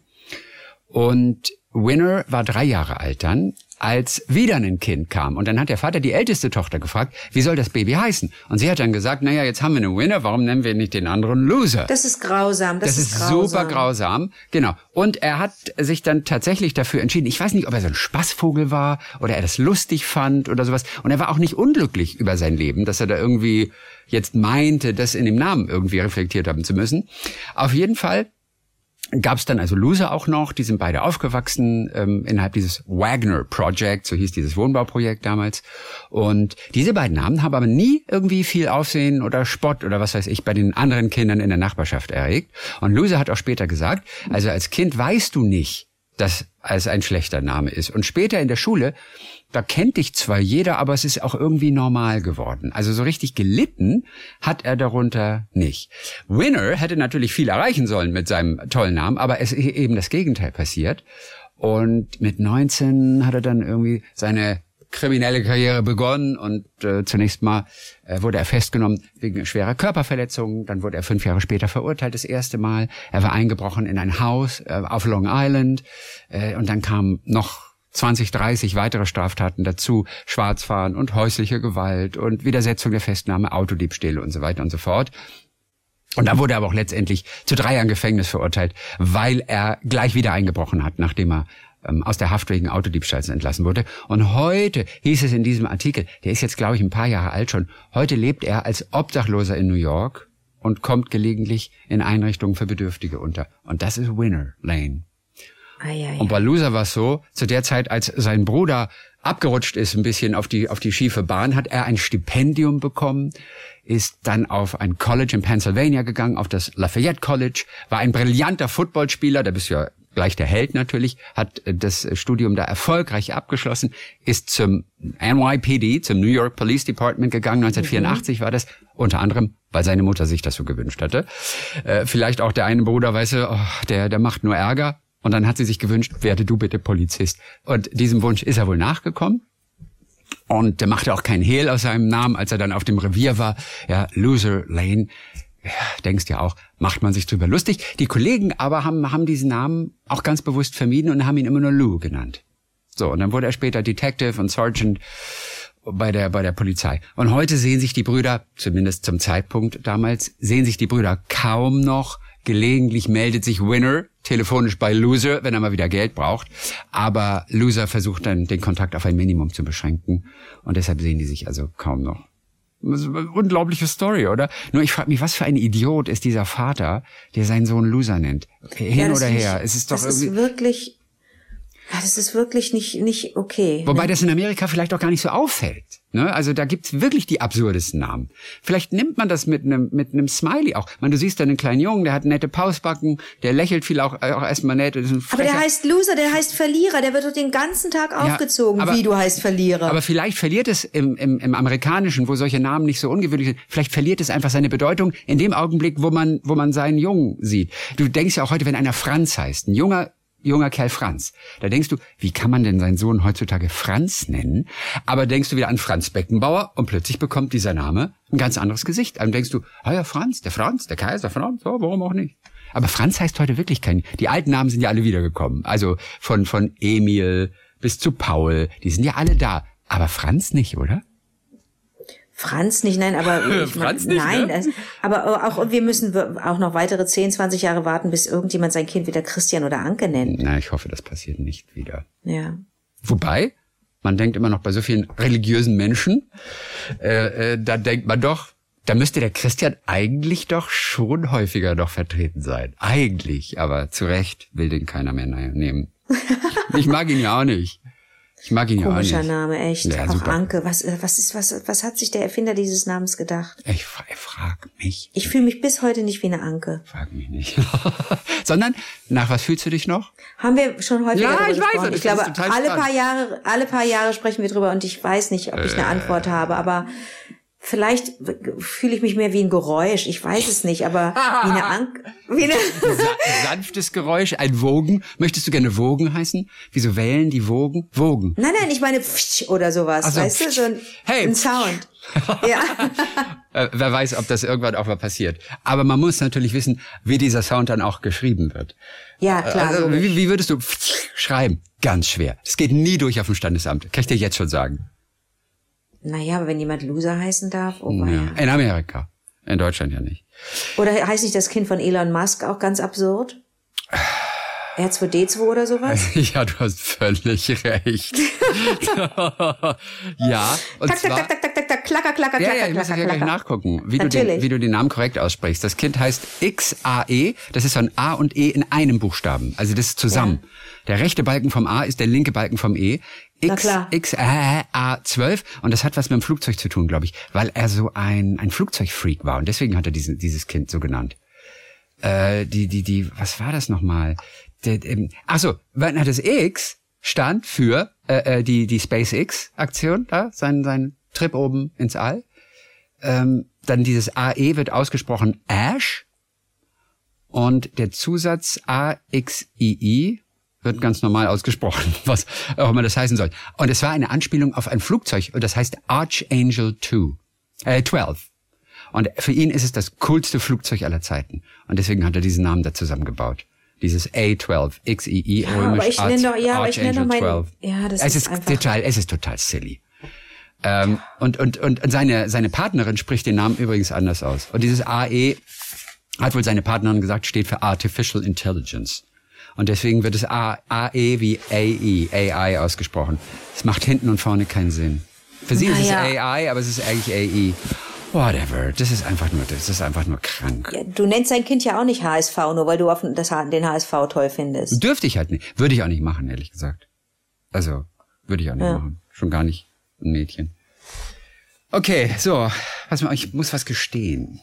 [SPEAKER 2] Und Winner war drei Jahre alt dann, als wieder ein Kind kam. Und dann hat der Vater die älteste Tochter gefragt, wie soll das Baby heißen? Und sie hat dann gesagt, naja, jetzt haben wir einen Winner, warum nennen wir nicht den anderen Loser?
[SPEAKER 3] Das ist grausam. Das,
[SPEAKER 2] Das, ist, super grausam. Genau. Und er hat sich dann tatsächlich dafür entschieden. Ich weiß nicht, ob er so ein Spaßvogel war oder er das lustig fand oder sowas. Und er war auch nicht unglücklich über sein Leben, dass er da irgendwie jetzt meinte, das in dem Namen irgendwie reflektiert haben zu müssen. Auf jeden Fall gab es dann also Loser auch noch, die sind beide aufgewachsen ähm, innerhalb dieses Wagner Project, so hieß dieses Wohnbauprojekt damals. Und diese beiden Namen haben aber nie irgendwie viel Aufsehen oder Spott oder was weiß ich bei den anderen Kindern in der Nachbarschaft erregt. Und Loser hat auch später gesagt, also als Kind weißt du nicht, dass es ein schlechter Name ist. Und später in der Schule, da kennt dich zwar jeder, aber es ist auch irgendwie normal geworden. Also so richtig gelitten hat er darunter nicht. Winner hätte natürlich viel erreichen sollen mit seinem tollen Namen, aber es ist eben das Gegenteil passiert. Und mit 19 hat er dann irgendwie seine kriminelle Karriere begonnen und äh, zunächst mal äh, wurde er festgenommen wegen schwerer Körperverletzungen. Dann wurde er fünf Jahre später verurteilt das erste Mal. Er war eingebrochen in ein Haus äh, auf Long Island äh, und dann kamen noch 20, 30 weitere Straftaten dazu, Schwarzfahren und häusliche Gewalt und Widersetzung der Festnahme, Autodiebstähle und so weiter und so fort. Und da wurde er aber auch letztendlich zu drei Jahren Gefängnis verurteilt, weil er gleich wieder eingebrochen hat, nachdem er ähm, aus der Haft wegen Autodiebstahls entlassen wurde. Und heute hieß es in diesem Artikel, der ist jetzt, glaube ich, ein paar Jahre alt schon, heute lebt er als Obdachloser in New York und kommt gelegentlich in Einrichtungen für Bedürftige unter. Und das ist Winner Lane.
[SPEAKER 3] Ja.
[SPEAKER 2] Und Loser war es so, zu der Zeit, als sein Bruder abgerutscht ist, ein bisschen auf die, auf die schiefe Bahn, hat er ein Stipendium bekommen, ist dann auf ein College in Pennsylvania gegangen, auf das Lafayette College, war ein brillanter Footballspieler, da bist du ja gleich der Held natürlich, hat äh, das Studium da erfolgreich abgeschlossen, ist zum NYPD, zum New York Police Department gegangen, 1984 war das, unter anderem, weil seine Mutter sich das so gewünscht hatte. Äh, vielleicht auch der eine Bruder, weißt du, oh, der, der macht nur Ärger. Und dann hat sie sich gewünscht, werde du bitte Polizist. Und diesem Wunsch ist er wohl nachgekommen. Und der machte auch keinen Hehl aus seinem Namen, als er dann auf dem Revier war. Ja, Loser Lane. Ja, denkst ja auch, macht man sich drüber lustig. Die Kollegen aber haben, haben diesen Namen auch ganz bewusst vermieden und haben ihn immer nur Lou genannt. So, und dann wurde er später Detective und Sergeant bei der, bei der Polizei. Und heute sehen sich die Brüder, zumindest zum Zeitpunkt damals, sehen sich die Brüder kaum noch. Gelegentlich meldet sich Winner telefonisch bei Loser, wenn er mal wieder Geld braucht. Aber Loser versucht dann, den Kontakt auf ein Minimum zu beschränken. Und deshalb sehen die sich also kaum noch. Ist unglaubliche Story, oder? Nur ich frage mich, was für ein Idiot ist dieser Vater, der seinen Sohn Loser nennt? Hin
[SPEAKER 3] Ja,
[SPEAKER 2] oder
[SPEAKER 3] ist
[SPEAKER 2] her.
[SPEAKER 3] nicht-
[SPEAKER 2] Es ist doch
[SPEAKER 3] das
[SPEAKER 2] irgendwie.
[SPEAKER 3] ist wirklich, ja, das ist wirklich nicht, nicht okay.
[SPEAKER 2] Wobei
[SPEAKER 3] ne?
[SPEAKER 2] das in Amerika vielleicht auch gar nicht so auffällt. Ne? Also da gibt's wirklich die absurdesten Namen. Vielleicht nimmt man das mit einem mit einem Smiley auch. Man, du siehst da einen kleinen Jungen, der hat nette Pausbacken, der lächelt viel auch, auch erstmal nett. Ist ein
[SPEAKER 3] aber der heißt Loser, der heißt Verlierer, der wird doch den ganzen Tag aufgezogen,
[SPEAKER 2] aber-
[SPEAKER 3] wie du heißt Verlierer.
[SPEAKER 2] Aber vielleicht verliert es im, im, im Amerikanischen, wo solche Namen nicht so ungewöhnlich sind, vielleicht verliert es einfach seine Bedeutung in dem Augenblick, wo man, wo man seinen Jungen sieht. Du denkst ja auch heute, wenn einer Franz heißt, ein junger junger Kerl Franz. Da denkst du, wie kann man denn seinen Sohn heutzutage Franz nennen? Aber denkst du wieder an Franz Beckenbauer und plötzlich bekommt dieser Name ein ganz anderes Gesicht. Dann denkst du, ah ja, Franz, der Franz, der Kaiser Franz, oh, warum auch nicht? Aber Franz heißt heute wirklich kein, die alten Namen sind ja alle wiedergekommen. Also von, von Emil bis zu Paul, die sind ja alle da. Aber Franz nicht, oder?
[SPEAKER 3] Franz nicht, nein, aber ich mein,
[SPEAKER 2] Franz nicht,
[SPEAKER 3] nein,
[SPEAKER 2] ne?
[SPEAKER 3] aber auch wir müssen auch noch weitere 10, 20 Jahre warten, bis irgendjemand sein Kind wieder Christian oder Anke nennt.
[SPEAKER 2] Na, ich hoffe, das passiert nicht wieder.
[SPEAKER 3] Ja.
[SPEAKER 2] Wobei, man denkt immer noch bei so vielen religiösen Menschen, äh, äh, da denkt man doch, da müsste der Christian eigentlich doch schon häufiger noch vertreten sein. Eigentlich, aber zu Recht will den keiner mehr ne- nehmen. Ich mag ihn ja auch nicht. Ich mag ihn ja auch
[SPEAKER 3] Komischer
[SPEAKER 2] nicht.
[SPEAKER 3] Name, echt.
[SPEAKER 2] Ja,
[SPEAKER 3] auch
[SPEAKER 2] super.
[SPEAKER 3] Anke, was, äh, was ist, was, was hat sich der Erfinder dieses Namens gedacht?
[SPEAKER 2] Ich, fra- ich frag mich.
[SPEAKER 3] Ich fühle mich bis heute nicht wie eine Anke.
[SPEAKER 2] Frag mich nicht. Sondern, nach was fühlst du dich noch?
[SPEAKER 3] Haben wir schon häufiger
[SPEAKER 2] Ja, ich weiß,
[SPEAKER 3] gesprochen.
[SPEAKER 2] das
[SPEAKER 3] Ich glaube, alle
[SPEAKER 2] spannend.
[SPEAKER 3] paar Jahre, alle paar Jahre sprechen wir drüber und ich weiß nicht, ob ich eine Antwort habe, aber Vielleicht fühle ich mich mehr wie ein Geräusch, ich weiß es nicht, aber wie eine Ank wie eine
[SPEAKER 2] Sa sanftes Geräusch, ein Wogen. Möchtest du gerne Wogen heißen? Wieso Wellen, die Wogen? Wogen.
[SPEAKER 3] Nein, nein, ich meine pfsch oder sowas,
[SPEAKER 2] so,
[SPEAKER 3] weißt du, so ein,
[SPEAKER 2] Hey,
[SPEAKER 3] ein Sound. ja.
[SPEAKER 2] Äh, wer weiß, ob das irgendwann auch mal passiert. Aber man muss natürlich wissen, wie dieser Sound dann auch geschrieben wird.
[SPEAKER 3] ja, klar.
[SPEAKER 2] Also, wie, wie würdest du schreiben? Ganz schwer. Das geht nie durch auf dem Standesamt. Kann ich dir jetzt schon sagen.
[SPEAKER 3] Naja, aber wenn jemand Loser heißen darf, oh
[SPEAKER 2] Ja.
[SPEAKER 3] weia.
[SPEAKER 2] In Amerika. In Deutschland ja nicht.
[SPEAKER 3] Oder heißt nicht das Kind von Elon Musk auch ganz absurd? R2D2 oder sowas?
[SPEAKER 2] Ja, du hast völlig recht. ja, und
[SPEAKER 3] Tak,
[SPEAKER 2] zwar...
[SPEAKER 3] tak, tak, tak, tak, tak, klacker, klacker,
[SPEAKER 2] Ja,
[SPEAKER 3] klacker,
[SPEAKER 2] ja, ich muss
[SPEAKER 3] klacker,
[SPEAKER 2] ja gleich
[SPEAKER 3] klacker.
[SPEAKER 2] nachgucken, wie du, den, wie du den Namen korrekt aussprichst. Das Kind heißt XAE, das ist so ein A und E in einem Buchstaben. Also das ist zusammen. Der rechte Balken vom A ist der linke Balken vom E. X. X, A, A12 und das hat was mit dem Flugzeug zu tun, glaube ich, weil er so ein, ein Flugzeugfreak war und deswegen hat er diesen, dieses Kind so genannt. Äh, die, die, die, was war das nochmal? Ähm, ach so, weil na, das X stand für äh, äh, die, die SpaceX-Aktion, da, sein, sein Trip oben ins All. Ähm, dann dieses AE wird ausgesprochen Ash und der Zusatz AXII wird ganz normal ausgesprochen, was auch immer das heißen soll. Und es war eine Anspielung auf ein Flugzeug und das heißt Archangel 2, äh, 12. Und für ihn ist es das coolste Flugzeug aller Zeiten. Und deswegen hat er diesen Namen da zusammengebaut. Dieses A12, XII,
[SPEAKER 3] Ja, aber ich nenne doch- ja, aber ich nenne doch mein-
[SPEAKER 2] 12.
[SPEAKER 3] ja, das
[SPEAKER 2] es
[SPEAKER 3] ist
[SPEAKER 2] ist total, es ist total silly. Ähm, und, und, und seine, seine Partnerin spricht den Namen übrigens anders aus. Und dieses AE hat wohl seine Partnerin gesagt, steht für Artificial Intelligence. Und deswegen wird es A, AE wie AE, AI ausgesprochen. Es macht hinten und vorne keinen Sinn. Für sie ist es
[SPEAKER 3] Naja.
[SPEAKER 2] AI, aber es ist eigentlich AE. Whatever. Das ist einfach nur, das ist einfach nur krank.
[SPEAKER 3] Ja, Du nennst dein Kind ja auch nicht HSV, nur weil du auf das, den HSV toll findest.
[SPEAKER 2] Dürfte ich halt nicht. Würde ich auch nicht machen, ehrlich gesagt. Also, würde ich auch nicht
[SPEAKER 3] Ja.
[SPEAKER 2] machen. Schon gar nicht ein Mädchen. Okay, so. Pass mal, ich muss was gestehen.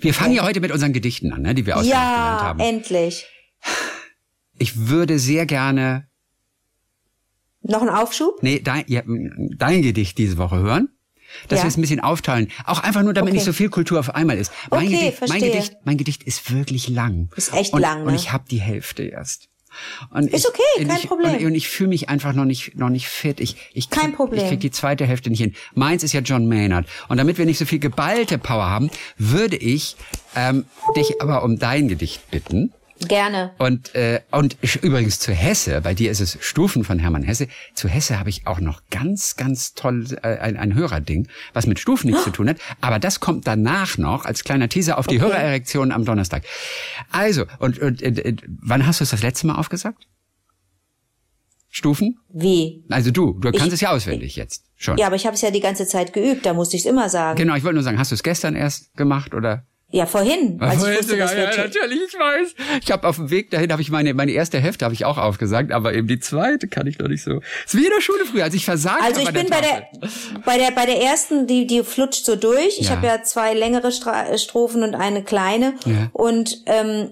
[SPEAKER 2] Wir fangen ja heute mit unseren Gedichten an, ne, die wir auswendig gelernt
[SPEAKER 3] Ja,
[SPEAKER 2] haben.
[SPEAKER 3] endlich.
[SPEAKER 2] Ich würde sehr gerne,
[SPEAKER 3] Noch ein Aufschub?
[SPEAKER 2] nee, dein, ja, dein Gedicht diese Woche hören. Dass
[SPEAKER 3] Ja.
[SPEAKER 2] wir es ein bisschen aufteilen. Auch einfach nur, damit
[SPEAKER 3] Okay.
[SPEAKER 2] nicht so viel Kultur auf einmal ist. Mein,
[SPEAKER 3] Okay,
[SPEAKER 2] Gedicht, mein,
[SPEAKER 3] verstehe.
[SPEAKER 2] Gedicht, mein Gedicht ist wirklich lang.
[SPEAKER 3] Ist echt
[SPEAKER 2] und,
[SPEAKER 3] lang,
[SPEAKER 2] Und
[SPEAKER 3] ne?
[SPEAKER 2] ich habe die Hälfte erst. Und
[SPEAKER 3] Ist
[SPEAKER 2] ich,
[SPEAKER 3] okay,
[SPEAKER 2] und
[SPEAKER 3] kein
[SPEAKER 2] ich,
[SPEAKER 3] Problem.
[SPEAKER 2] Und, und ich fühle mich einfach noch nicht, noch nicht fit. Ich, ich krieg,
[SPEAKER 3] Kein Problem.
[SPEAKER 2] Ich krieg die zweite Hälfte nicht hin. Meins ist ja John Maynard. Und damit wir nicht so viel geballte Power haben, würde ich ähm, dich aber um dein Gedicht bitten.
[SPEAKER 3] Gerne.
[SPEAKER 2] Und, äh, und übrigens zu Hesse, bei dir ist es Stufen von Hermann Hesse. Zu Hesse habe ich auch noch ganz, ganz toll äh, ein, ein Hörerding, was mit Stufen nichts zu tun hat. Aber das kommt danach noch als kleiner Teaser auf die
[SPEAKER 3] Okay.
[SPEAKER 2] Hörererektion am Donnerstag. Also, und, und äh, wann hast du es das letzte Mal aufgesagt? Stufen?
[SPEAKER 3] Wie?
[SPEAKER 2] Also du, du kannst
[SPEAKER 3] Ich-
[SPEAKER 2] es ja auswendig jetzt schon.
[SPEAKER 3] Ja, aber ich habe es ja die ganze Zeit geübt, da musste ich es immer sagen.
[SPEAKER 2] Genau, ich wollte nur sagen, hast du es gestern erst gemacht oder?
[SPEAKER 3] Ja, vorhin, als ich
[SPEAKER 2] Vorhin
[SPEAKER 3] wusste, wir
[SPEAKER 2] ja, natürlich, ich weiß. Ich habe auf dem Weg dahin habe ich meine meine erste Hälfte habe ich auch aufgesagt, aber eben die zweite kann ich noch nicht so. Ist wie in der Schule früher, als ich versagt
[SPEAKER 3] Also ich bin bei
[SPEAKER 2] Tafel.
[SPEAKER 3] der, bei der bei der ersten, die die flutscht so durch. Ich
[SPEAKER 2] Ja.
[SPEAKER 3] habe ja zwei längere Stra Strophen und eine kleine.
[SPEAKER 2] Ja.
[SPEAKER 3] Und ähm, äh,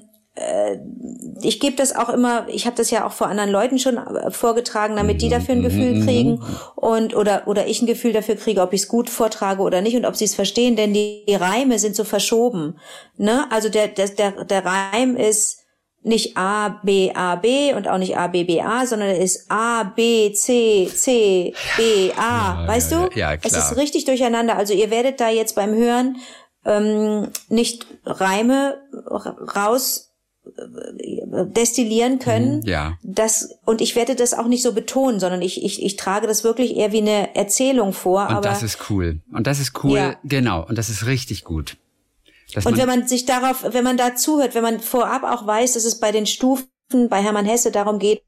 [SPEAKER 3] ich gebe das auch immer. Ich habe das ja auch vor anderen Leuten schon äh, vorgetragen, damit die dafür ein Gefühl kriegen und oder oder ich ein Gefühl dafür kriege, ob ich es gut vortrage oder nicht und ob sie es verstehen. Denn die, die Reime sind so verschoben. Ne? Also der der der, der Reim ist nicht A, B, A, B und auch nicht A, B, B, A, sondern er ist A, B, C, C, B, A.
[SPEAKER 2] Ja,
[SPEAKER 3] weißt
[SPEAKER 2] ja,
[SPEAKER 3] du?
[SPEAKER 2] ja, ja,
[SPEAKER 3] Es
[SPEAKER 2] klar.
[SPEAKER 3] ist richtig durcheinander. Also ihr werdet da jetzt beim Hören ähm, nicht Reime raus äh, destillieren können.
[SPEAKER 2] Mhm, ja.
[SPEAKER 3] Das, und ich werde das auch nicht so betonen, sondern ich, ich, ich trage das wirklich eher wie eine Erzählung vor.
[SPEAKER 2] Und
[SPEAKER 3] aber
[SPEAKER 2] das ist cool. Und das ist cool,
[SPEAKER 3] Ja.
[SPEAKER 2] genau. Und das ist richtig gut.
[SPEAKER 3] Und wenn man sich darauf, wenn man da zuhört, wenn man vorab auch weiß, dass es bei den Stufen bei Hermann Hesse darum geht,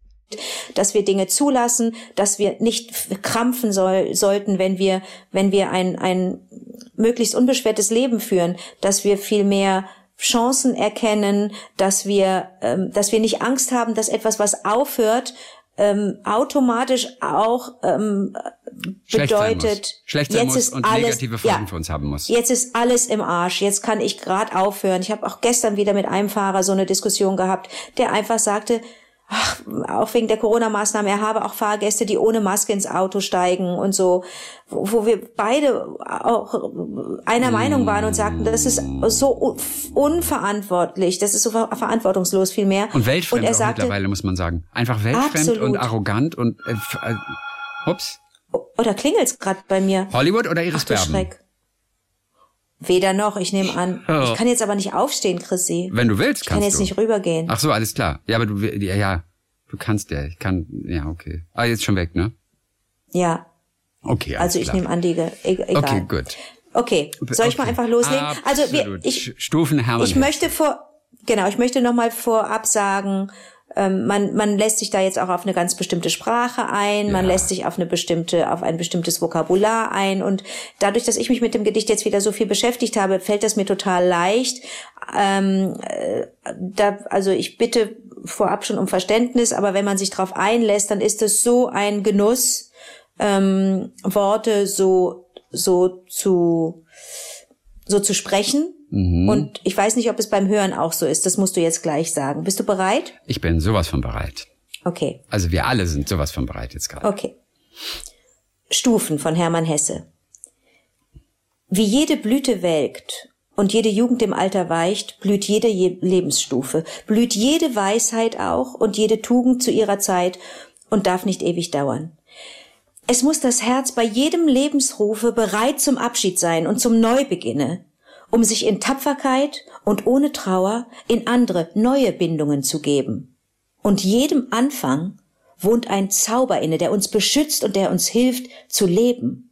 [SPEAKER 3] dass wir Dinge zulassen, dass wir nicht krampfen soll, sollten, wenn wir, wenn wir ein, ein möglichst unbeschwertes Leben führen, dass wir viel mehr Chancen erkennen, dass wir, ähm, dass wir nicht Angst haben, dass etwas, was aufhört, ähm, automatisch auch ähm,
[SPEAKER 2] schlecht sein
[SPEAKER 3] bedeutet,
[SPEAKER 2] muss. Schlecht sein
[SPEAKER 3] jetzt ist
[SPEAKER 2] und
[SPEAKER 3] alles,
[SPEAKER 2] negative Folgen
[SPEAKER 3] ja,
[SPEAKER 2] für uns haben muss.
[SPEAKER 3] Jetzt ist alles im Arsch. Jetzt kann ich gerade aufhören. Ich habe auch gestern wieder mit einem Fahrer so eine Diskussion gehabt, der einfach sagte, ach, auch wegen der Corona-Maßnahmen, er habe auch Fahrgäste, die ohne Maske ins Auto steigen und so, wo, wo wir beide auch einer Meinung waren und sagten, das ist so unverantwortlich, das ist so verantwortungslos vielmehr.
[SPEAKER 2] Und weltfremd und er sagte, mittlerweile, muss man sagen. Einfach weltfremd absolut. und arrogant und äh, äh, ups.
[SPEAKER 3] Oder klingelt's gerade bei mir?
[SPEAKER 2] Hollywood oder Iris Berben? Schreck.
[SPEAKER 3] Weder noch, ich nehme an. Oh. Ich kann jetzt aber nicht aufstehen, Chrissy.
[SPEAKER 2] Wenn du willst, kannst du. Ich
[SPEAKER 3] kann jetzt
[SPEAKER 2] du.
[SPEAKER 3] nicht rübergehen.
[SPEAKER 2] Ach so, alles klar. Ja, aber du, ja, ja, du kannst ja. Ich kann, ja, okay. Ah, jetzt schon weg, ne?
[SPEAKER 3] Ja.
[SPEAKER 2] Okay,
[SPEAKER 3] Also ich nehme an, die, e egal.
[SPEAKER 2] Okay, gut.
[SPEAKER 3] Okay, soll ich okay. mal einfach loslegen?
[SPEAKER 2] Absolut. Also wir, ich, Stufen Hermann
[SPEAKER 3] Ich möchte vor, genau, ich möchte nochmal vorab sagen, ähm, man, man lässt sich da jetzt auch auf eine ganz bestimmte Sprache ein, ja. man lässt sich auf eine bestimmte, auf ein bestimmtes Vokabular ein und dadurch, dass ich mich mit dem Gedicht jetzt wieder so viel beschäftigt habe, fällt das mir total leicht. Ähm, äh, da, also ich bitte vorab schon um Verständnis, aber wenn man sich darauf einlässt, dann ist es so ein Genuss, ähm, Worte so so zu so zu sprechen Mhm. Und ich weiß nicht, ob es beim Hören auch so ist. Das musst du jetzt gleich sagen. Bist du bereit?
[SPEAKER 2] Ich bin sowas von bereit.
[SPEAKER 3] Okay.
[SPEAKER 2] Also wir alle sind sowas von bereit jetzt gerade.
[SPEAKER 3] Okay. Stufen von Hermann Hesse. Wie jede Blüte welkt und jede Jugend im Alter weicht, blüht jede Lebensstufe, blüht jede Weisheit auch und jede Tugend zu ihrer Zeit und darf nicht ewig dauern. Es muss das Herz bei jedem Lebensrufe bereit zum Abschied sein und zum Neubeginne um sich in Tapferkeit und ohne Trauer in andere neue Bindungen zu geben. Und jedem Anfang wohnt ein Zauber inne, der uns beschützt und der uns hilft zu leben.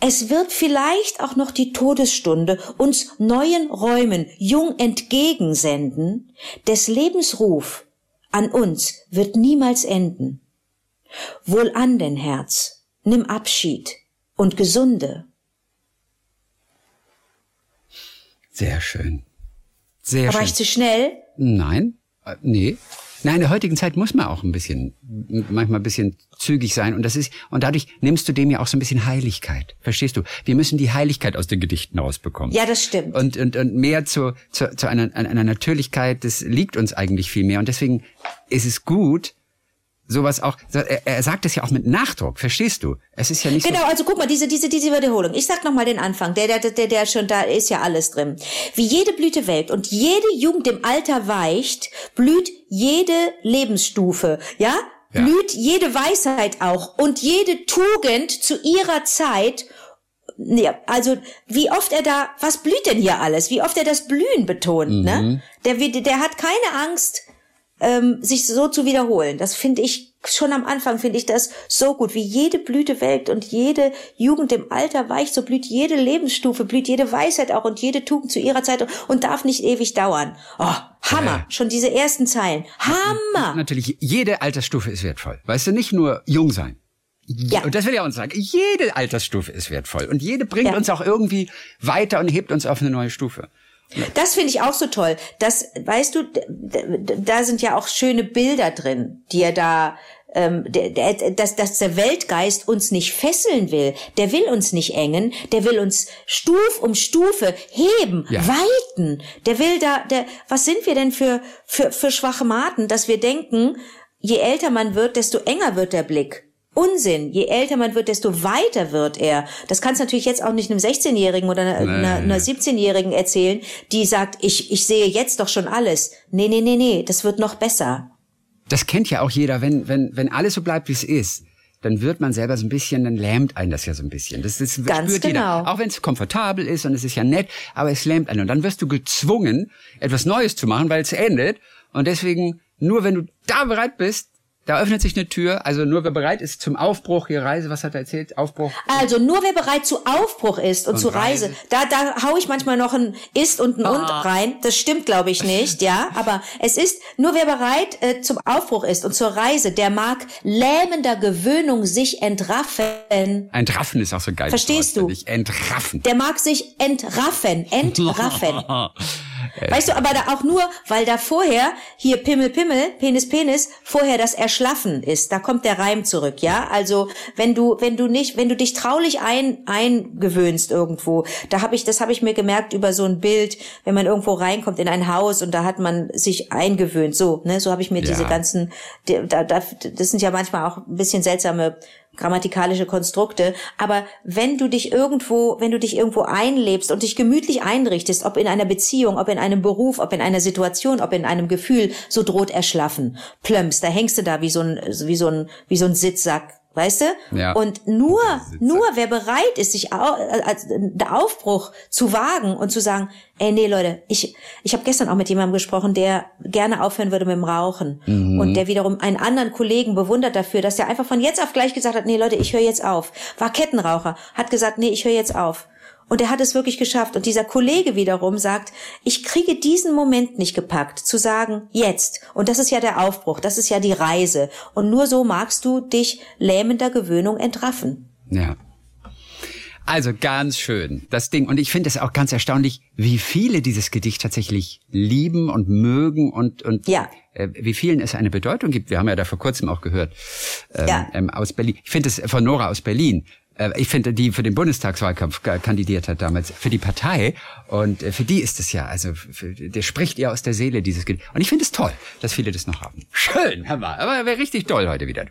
[SPEAKER 3] Es wird vielleicht auch noch die Todesstunde uns neuen Räumen jung entgegensenden, des Lebens Ruf an uns wird niemals enden. Wohl an den Herz, nimm Abschied und gesunde.
[SPEAKER 2] Sehr schön. Sehr
[SPEAKER 3] Aber
[SPEAKER 2] schön.
[SPEAKER 3] war ich zu schnell?
[SPEAKER 2] Nein, äh, nee. Nein, in der heutigen Zeit muss man auch ein bisschen, manchmal ein bisschen zügig sein und das ist, und dadurch nimmst du dem ja auch so ein bisschen Heiligkeit. Verstehst du? Wir müssen die Heiligkeit aus den Gedichten rausbekommen.
[SPEAKER 3] Ja, das stimmt.
[SPEAKER 2] Und, und, und mehr zu, zu, zu einer, einer Natürlichkeit, das liegt uns eigentlich viel mehr und deswegen ist es gut, sowas auch, er, er sagt es ja auch mit Nachdruck, verstehst du? Es ist ja nicht
[SPEAKER 3] Genau,
[SPEAKER 2] so
[SPEAKER 3] also guck mal, diese, diese, diese Wiederholung. Ich sag nochmal den Anfang, der, der, der, der schon da ist ja alles drin. Wie jede Blüte welkt und jede Jugend im Alter weicht, blüht jede Lebensstufe, ja? ja? Blüht jede Weisheit auch und jede Tugend zu ihrer Zeit ja, also wie oft er da, was blüht denn hier alles? Wie oft er das Blühen betont, ne? mhm. ne? Der, der hat keine Angst, ähm, sich so zu wiederholen. Das finde ich schon am Anfang finde ich das so gut, wie jede Blüte welkt und jede Jugend im Alter weicht, so blüht jede Lebensstufe, blüht jede Weisheit auch und jede Tugend zu ihrer Zeit und darf nicht ewig dauern. Oh, Hammer, ja. schon diese ersten Zeilen. Hammer!
[SPEAKER 2] Natürlich, jede Altersstufe ist wertvoll. Weißt du, nicht nur jung sein. Ja. Und das will ich auch sagen. Jede Altersstufe ist wertvoll und jede bringt ja. uns auch irgendwie weiter und hebt uns auf eine neue Stufe.
[SPEAKER 3] Das finde ich auch so toll. Das, weißt du, da sind ja auch schöne Bilder drin, die er da, ähm, dass, dass der Weltgeist uns nicht fesseln will. Der will uns nicht engen. Der will uns Stuf um Stufe heben, ja. weiten. Der will da, der, was sind wir denn für, für, für schwache Maten, dass wir denken, je älter man wird, desto enger wird der Blick. Unsinn. Je älter man wird, desto weiter wird er. Das kannst du natürlich jetzt auch nicht einem 16-Jährigen oder einer, nee. einer 17-Jährigen erzählen, die sagt, ich, ich sehe jetzt doch schon alles. Nee, nee, nee, nee, das wird noch besser.
[SPEAKER 2] Das kennt ja auch jeder, wenn, wenn, wenn alles so bleibt, wie es ist dann wird man selber so ein bisschen, dann lähmt einen das ja so ein bisschen. Das, das
[SPEAKER 3] Ganz spürt genau.
[SPEAKER 2] jeder. Auch wenn es komfortabel ist und es ist ja nett, aber es lähmt einen. Und dann wirst du gezwungen, etwas Neues zu machen, weil es endet. Und deswegen, nur wenn du da bereit bist, da öffnet sich eine Tür. Also nur wer bereit ist zum Aufbruch, hier Reise, was hat er erzählt? Aufbruch.
[SPEAKER 3] Also nur wer bereit zu Aufbruch ist und,
[SPEAKER 2] Und
[SPEAKER 3] zu Reise,
[SPEAKER 2] Reise.
[SPEAKER 3] da, da hau ich manchmal noch ein ist und ein und
[SPEAKER 2] Ah.
[SPEAKER 3] rein. Das stimmt, glaube ich, nicht, ja. Aber es ist nur wer bereit äh, zum Aufbruch ist und zur Reise, der mag lähmender Gewöhnung sich entraffen.
[SPEAKER 2] Entraffen ist auch so geil.
[SPEAKER 3] Verstehst du?
[SPEAKER 2] Ich entraffen.
[SPEAKER 3] Der mag sich entraffen, entraffen. Weißt du, aber da auch nur, weil da vorher hier Pimmel, Pimmel, Penis, Penis, vorher das Erschlaffen ist. Da kommt der Reim zurück, ja? Also, wenn du, wenn du nicht, wenn du dich traulich ein, eingewöhnst irgendwo, da habe ich, das habe ich mir gemerkt über so ein Bild, wenn man irgendwo reinkommt in ein Haus und da hat man sich eingewöhnt, so, ne? So habe ich mir
[SPEAKER 2] Ja.
[SPEAKER 3] diese ganzen, da, da, das sind ja manchmal auch ein bisschen seltsame grammatikalische Konstrukte, aber wenn du dich irgendwo, wenn du dich irgendwo einlebst und dich gemütlich einrichtest, ob in einer Beziehung, ob in einem Beruf, ob in einer Situation, ob in einem Gefühl, so droht erschlaffen. Plöms, da hängst du da wie so ein, wie so ein, wie so ein Sitzsack. Weißt du?
[SPEAKER 2] Ja.
[SPEAKER 3] Und nur, nur wer bereit ist, sich au, als der Aufbruch zu wagen und zu sagen, ey, nee, Leute, ich, ich habe gestern auch mit jemandem gesprochen, der gerne aufhören würde mit dem Rauchen und der wiederum einen anderen Kollegen bewundert dafür, dass der einfach von jetzt auf gleich gesagt hat, nee, Leute, ich höre jetzt auf. War Kettenraucher, hat gesagt, nee, ich höre jetzt auf. Und er hat es wirklich geschafft. Und dieser Kollege wiederum sagt, ich kriege diesen Moment nicht gepackt, zu sagen, jetzt. Und das ist ja der Aufbruch, das ist ja die Reise. Und nur so magst du dich lähmender Gewöhnung entraffen.
[SPEAKER 2] Ja. Also ganz schön, das Ding. Und ich finde es auch ganz erstaunlich, wie viele dieses Gedicht tatsächlich lieben und mögen und, und
[SPEAKER 3] Ja.
[SPEAKER 2] äh, wie vielen es eine Bedeutung gibt. Wir haben ja da vor kurzem auch gehört ähm,
[SPEAKER 3] Ja.
[SPEAKER 2] ähm, aus Berlin. Ich finde es von Nora aus Berlin. Äh, Ich finde, die für den Bundestagswahlkampf ka- kandidiert hat damals, für die Partei. Und äh, für die ist es ja, also für, der spricht ihr aus der Seele, dieses Gedicht. Und ich finde es toll, dass viele das noch haben. Schön, hör mal. Aber wäre richtig toll heute wieder.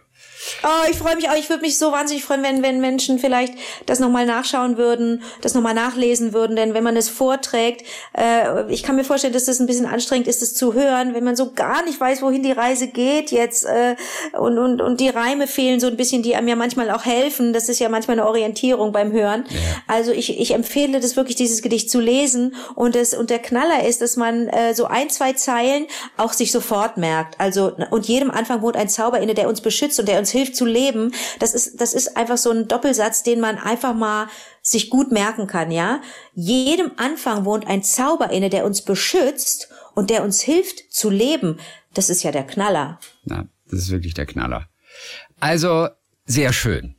[SPEAKER 3] Oh, ich freue mich auch. Ich würde mich so wahnsinnig freuen, wenn, wenn Menschen vielleicht das nochmal nachschauen würden, das nochmal nachlesen würden. Denn wenn man es vorträgt, äh, ich kann mir vorstellen, dass das ein bisschen anstrengend ist, es zu hören, wenn man so gar nicht weiß, wohin die Reise geht jetzt äh, und, und, und die Reime fehlen so ein bisschen, die einem ja manchmal auch helfen. Das ist ja manchmal eine Orientierung beim Hören. Also ich, ich empfehle das wirklich, dieses Gedicht zu lesen. Und, das, und der Knaller ist, dass man äh, so ein, zwei Zeilen auch sich sofort merkt. Also und jedem Anfang wohnt ein Zauber inne, der uns beschützt und der uns hilft zu leben. Das ist, das ist einfach so ein Doppelsatz, den man einfach mal sich gut merken kann, ja. Jedem Anfang wohnt ein Zauber inne, der uns beschützt und der uns hilft zu leben. Das ist ja der Knaller.
[SPEAKER 2] Na, das ist wirklich der Knaller. Also, sehr schön.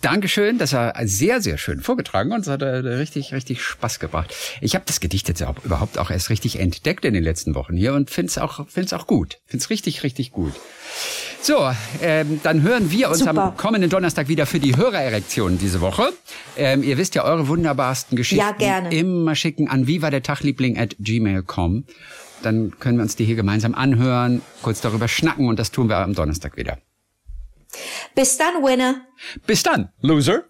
[SPEAKER 2] Dankeschön, das war sehr, sehr schön vorgetragen und es hat äh, richtig, richtig Spaß gebracht. Ich habe das Gedicht jetzt auch, überhaupt auch erst richtig entdeckt in den letzten Wochen hier und find's auch, find's auch gut. Find's richtig, richtig gut. So, ähm, dann hören wir uns
[SPEAKER 3] Super.
[SPEAKER 2] am kommenden Donnerstag wieder für die Hörererektion diese Woche. Ähm, ihr wisst ja eure wunderbarsten Geschichten
[SPEAKER 3] Ja, gerne.
[SPEAKER 2] immer schicken an wie war der Tagliebling at gmail.com. Dann können wir uns die hier gemeinsam anhören, kurz darüber schnacken und das tun wir am Donnerstag wieder.
[SPEAKER 3] Bis dann, Winner.
[SPEAKER 2] Bis dann, Loser.